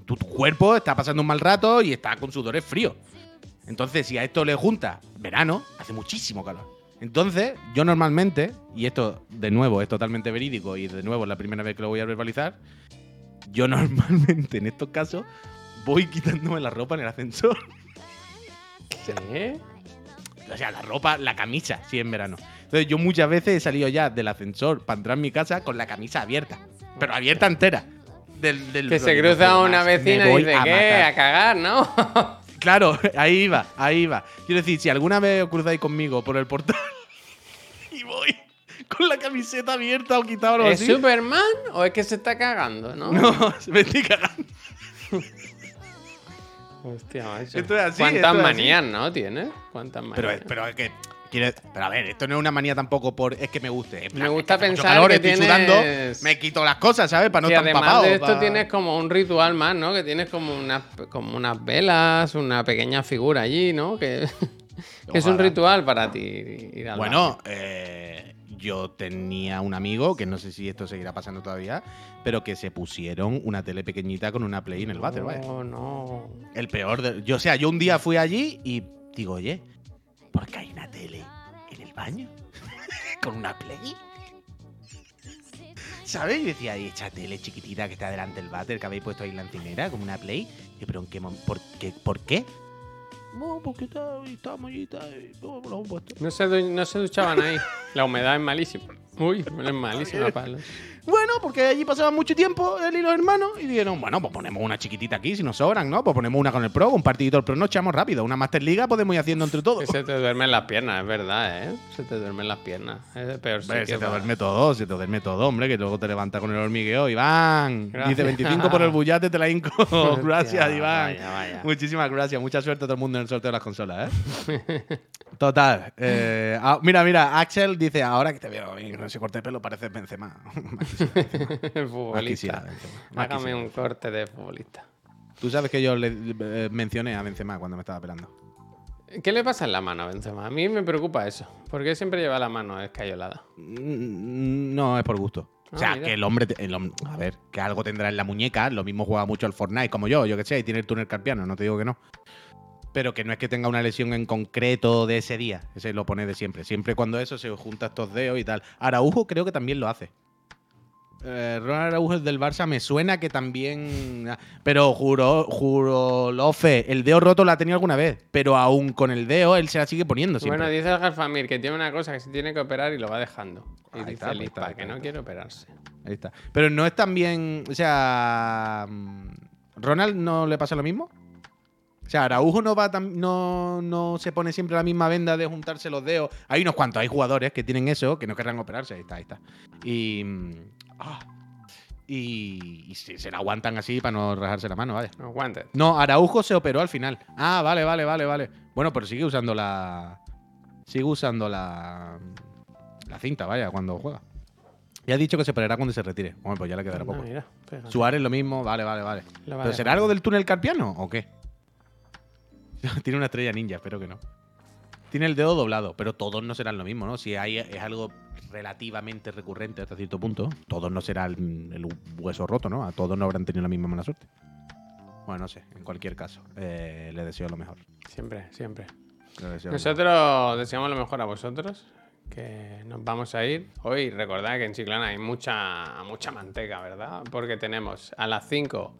Tu, tu cuerpo está pasando un mal rato y está con sudores fríos. Entonces, si a esto le junta verano, hace muchísimo calor. Entonces, yo normalmente, y esto de nuevo es totalmente verídico y de nuevo es la primera vez que lo voy a verbalizar, yo normalmente en estos casos voy quitándome la ropa en el ascensor. ¿Sí? O sea, la ropa, la camisa, sí, en verano. Entonces, yo muchas veces he salido ya del ascensor para entrar en mi casa con la camisa abierta. Pero abierta entera. Del, del Que se no cruza una vecina y dice, a ¿qué? matar". A cagar, ¿no? [laughs] Claro, ahí iba, ahí iba. Quiero decir, si alguna vez os cruzáis conmigo por el portal [laughs] y voy con la camiseta abierta o quitada o algo ¿Es así. Superman o es que se está cagando, no? No, [laughs] me estoy cagando. Hostia, macho. Esto es así, ¿Cuántas esto es así. manías, no? ¿Tienes? ¿Cuántas manías? Pero, pero es que. quiere- pero a ver, esto no es una manía tampoco por. Es que me guste. en Me gusta es que pensar calor, que estoy tienes- sudando, me quito las cosas, ¿sabes? Para no estar empapado. de esto pa- tienes como un ritual más, ¿no? Que tienes como unas, como unas velas, una pequeña figura allí, ¿no? Que, [laughs] que es un ritual para ti ir al Bueno, eh, yo tenía un amigo, que no sé si esto seguirá pasando todavía, pero que se pusieron una tele pequeñita con una Play en el váter, vaya. No, no. El peor de. Yo, o sea, yo un día fui allí y digo, oye, ¿por qué hay una tele en el baño? [laughs] ¿Con una Play? ¿Sabes? Y decía, y esta tele chiquitita que está delante del váter que habéis puesto ahí en la encimera, como una Play. Y, pero ¿en qué ¿Por qué? ¿Por qué? No, porque está, estamos allí y no, puesto. No se, no se duchaban ahí. La humedad es malísima. Uy, es malísima, [laughs] Pablo. Bueno, porque allí pasaban mucho tiempo él y los hermanos y dijeron, bueno, pues ponemos una chiquitita aquí si nos sobran, ¿no? Pues ponemos una con el Pro, un partidito del Pro, nos echamos rápido. Una Master Liga podemos ir haciendo entre todos. [laughs] Se te duermen las piernas, es verdad, ¿eh? Se te duermen las piernas. Es el peor Hombre, se te para- duerme todo, se te duerme todo, hombre, que luego te levanta con el hormigueo. Iván, Gracias. dice 25 por el bullate, te la hinco. [laughs] gracias, Hostia, Iván. vaya, vaya. Muchísimas gracias, mucha suerte a todo el mundo en el sorteo de las consolas, ¿eh? [laughs] Total. eh, ah, mira, mira, Axel dice, ahora que te veo con ese corte de pelo pareces Benzema. [laughs] El futbolista. Hágame un corte de futbolista. Tú sabes que yo le eh, mencioné a Benzema cuando me estaba pelando. ¿Qué le pasa en la mano a Benzema? A mí me preocupa eso. Porque siempre lleva la mano escayolada. Mm, No, es por gusto. O Ah, sea, mira. que el hombre, el a ver, que algo tendrá en la muñeca. Lo mismo juega mucho al Fortnite como yo, yo que sé, y tiene el túnel carpiano, no te digo que no. Pero que no es que tenga una lesión en concreto de ese día. Ese lo pone de siempre. Siempre cuando eso se junta estos dedos y tal. Araujo creo que también lo hace. Eh, Ronald Araujo del Barça, me suena que también. ah, Pero juro, juro, Lofe, el dedo roto la ha tenido alguna vez. Pero aún con el dedo, él se la sigue poniendo siempre. Bueno, dice el Galfamir que tiene una cosa que se tiene que operar y lo va dejando. Y Ahí dice está, ahí que no quiere operarse. Ahí está. Pero no es también. O sea. mm, ¿Ronald no le pasa lo mismo? O sea, Araujo no va no, no se pone siempre la misma venda de juntarse los dedos. Hay unos cuantos, hay jugadores que tienen eso, que no querrán operarse. Ahí está, ahí está. Y. ah, y, y se, se la aguantan así para no rajarse la mano, vaya. No, wanted. No, Araujo se operó al final. Ah, vale, vale, vale, vale. Bueno, pero sigue usando la. Sigue usando la. La cinta, vaya, cuando juega. Ya ha dicho que se operará cuando se retire. Bueno, pues ya le quedará Ah, poco. mira. Suárez lo mismo, vale, vale, vale. ¿Pero será algo del túnel carpiano o qué? [laughs] Tiene una estrella ninja, espero que no. Tiene el dedo doblado, pero todos no serán lo mismo, ¿no? Si hay, es algo relativamente recurrente hasta cierto punto, todos no será el, el hueso roto, ¿no? A todos no habrán tenido la misma mala suerte. Bueno, no sé, en cualquier caso, eh, le deseo lo mejor. Siempre, siempre. Nosotros deseamos lo mejor a vosotros, que nos vamos a ir. Hoy recordad que en Chiclana hay mucha, mucha manteca, ¿verdad? Porque tenemos a las 5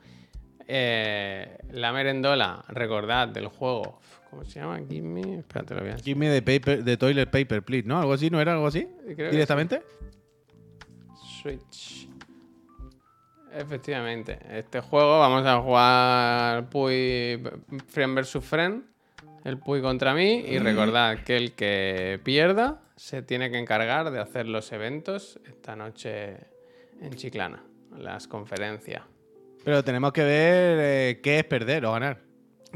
la merendola, recordad, del juego. ¿Cómo se llama? Give me. Espérate, lo voy a. Give me the, paper, the toilet paper, please, ¿no? ¿Algo así? ¿No era algo así? Creo que ¿Directamente? Switch. Efectivamente, este juego vamos a jugar Puy Friend vs Friend, el Puy contra mí, y recordad que el que pierda se tiene que encargar de hacer los eventos esta noche en Chiclana, las conferencias. Pero tenemos que ver eh, qué es perder o ganar.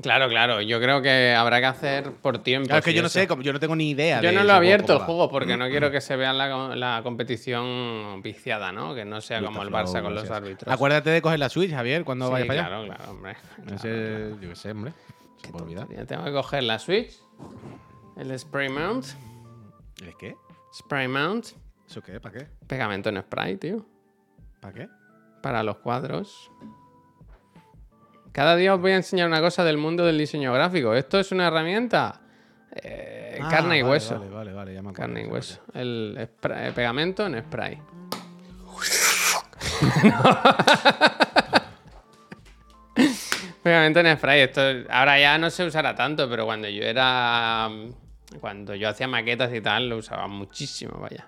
Claro, claro, yo creo que habrá que hacer por tiempo. Claro, es que yo no sé, yo no tengo ni idea. Yo de no lo he abierto cómo el juego porque no quiero que se vea la, la competición viciada, ¿no? Que no sea como el Flow, Barça con los árbitros. Acuérdate de coger la Switch, Javier, cuando Sí, vayas para allá. claro, claro, hombre. Claro, Ese, yo qué sé, hombre. Se puede olvidar. Ya tengo que coger la Switch, el Spray Mount, ¿El qué? Spray Mount, ¿Eso qué? ¿Para qué? pegamento en spray, tío, ¿Para qué? Para los cuadros. Cada día os voy a enseñar una cosa del mundo del diseño gráfico. Esto es una herramienta eh, Ah, carne y vale, hueso. Vale, vale, vale, ya me acuerdo, Carne y hueso. El spray- eh, pegamento en spray. [laughs] pegamento en spray. Esto ahora ya no se usará tanto, pero cuando yo era. Cuando yo hacía maquetas y tal, lo usaba muchísimo, vaya.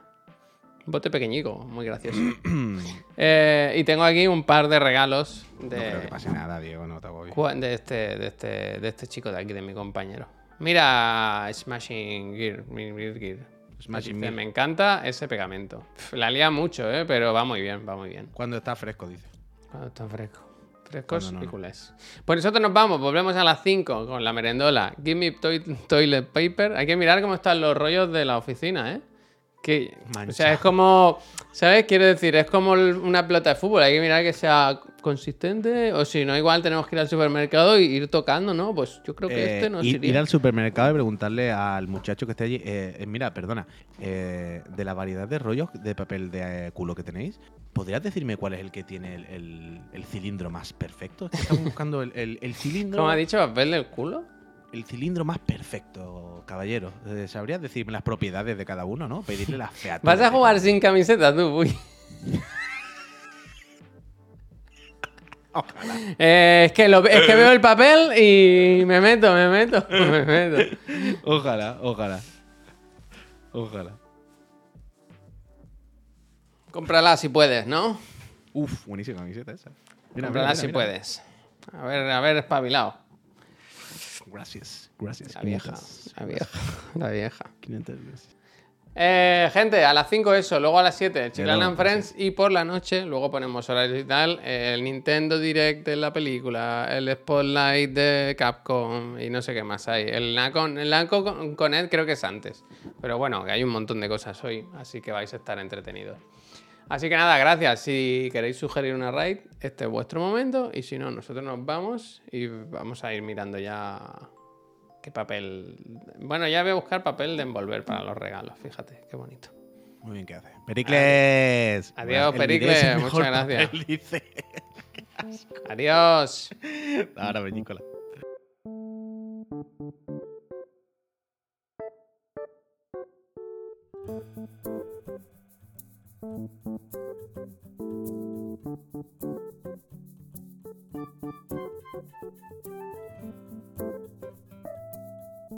Un bote pequeñico, muy gracioso. [clears throat] Eh, y tengo aquí un par de regalos de, No creo que pase nada, Diego, no te. Cu- De este, de, este, de este chico de aquí, de mi compañero. Mira Smashing Gear. mi Gear. Smashing Dice, Me. Encanta ese pegamento. La lía mucho, ¿eh? pero va muy bien, va muy bien. Cuando está fresco, dice. Cuando está fresco. Frescos Cuando no, y no. culés. Pues nosotros nos vamos, volvemos a las 5 con la merendola. Give me toi- toilet paper. Hay que mirar cómo están los rollos de la oficina, ¿eh? Que, o sea, es como, ¿sabes? Quiero decir, es como una pelota de fútbol. Hay que mirar que sea consistente. O si no, igual tenemos que ir al supermercado y ir tocando, ¿no? Pues yo creo que Eh, este no ir, iría. ir al supermercado y preguntarle al muchacho que esté allí. eh, eh, mira, perdona, eh, de la variedad de rollos de papel de eh, culo que tenéis, ¿podrías decirme cuál es el que tiene el, el- el cilindro más perfecto? Es que estamos buscando el [laughs] cilindro. ¿Cómo ha dicho? ¿Papel del culo? El cilindro más perfecto, caballero. Eh, ¿Sabrías decirme las propiedades de cada uno, no? Pedirle las [laughs] featuras. ¿Vas a jugar sin camiseta tú? Uy. [laughs] Eh, es, que lo- es que veo el papel y me meto, me meto, [laughs] me meto. Ojalá, ojalá. Ojalá. Cómprala si puedes, ¿no? Uf, buenísima camiseta esa. Mira, Cómprala mira, si puedes. A ver, a ver, espabilado. Gracias, gracias. La vieja, 500, [laughs] la vieja, la vieja. 500, gracias. Eh, gente, a las 5 eso, luego a las 7 Chiclana luego, and Friends y por la noche, luego ponemos horarios y tal, el Nintendo Direct de la película, el Spotlight de Capcom y no sé qué más hay. El Nacon, el Nacon Connect creo que es antes, pero bueno, que hay un montón de cosas hoy, así que vais a estar entretenidos. Así que nada, gracias. Si queréis sugerir una raid, este es vuestro momento y si no, nosotros nos vamos y vamos a ir mirando ya qué papel... Bueno, ya voy a buscar papel de envolver para los regalos, fíjate, qué bonito. Muy bien, ¿qué hace? Pericles. Adiós, Pericles, muchas gracias. dice. [laughs] Adiós. Ahora, Beñícola.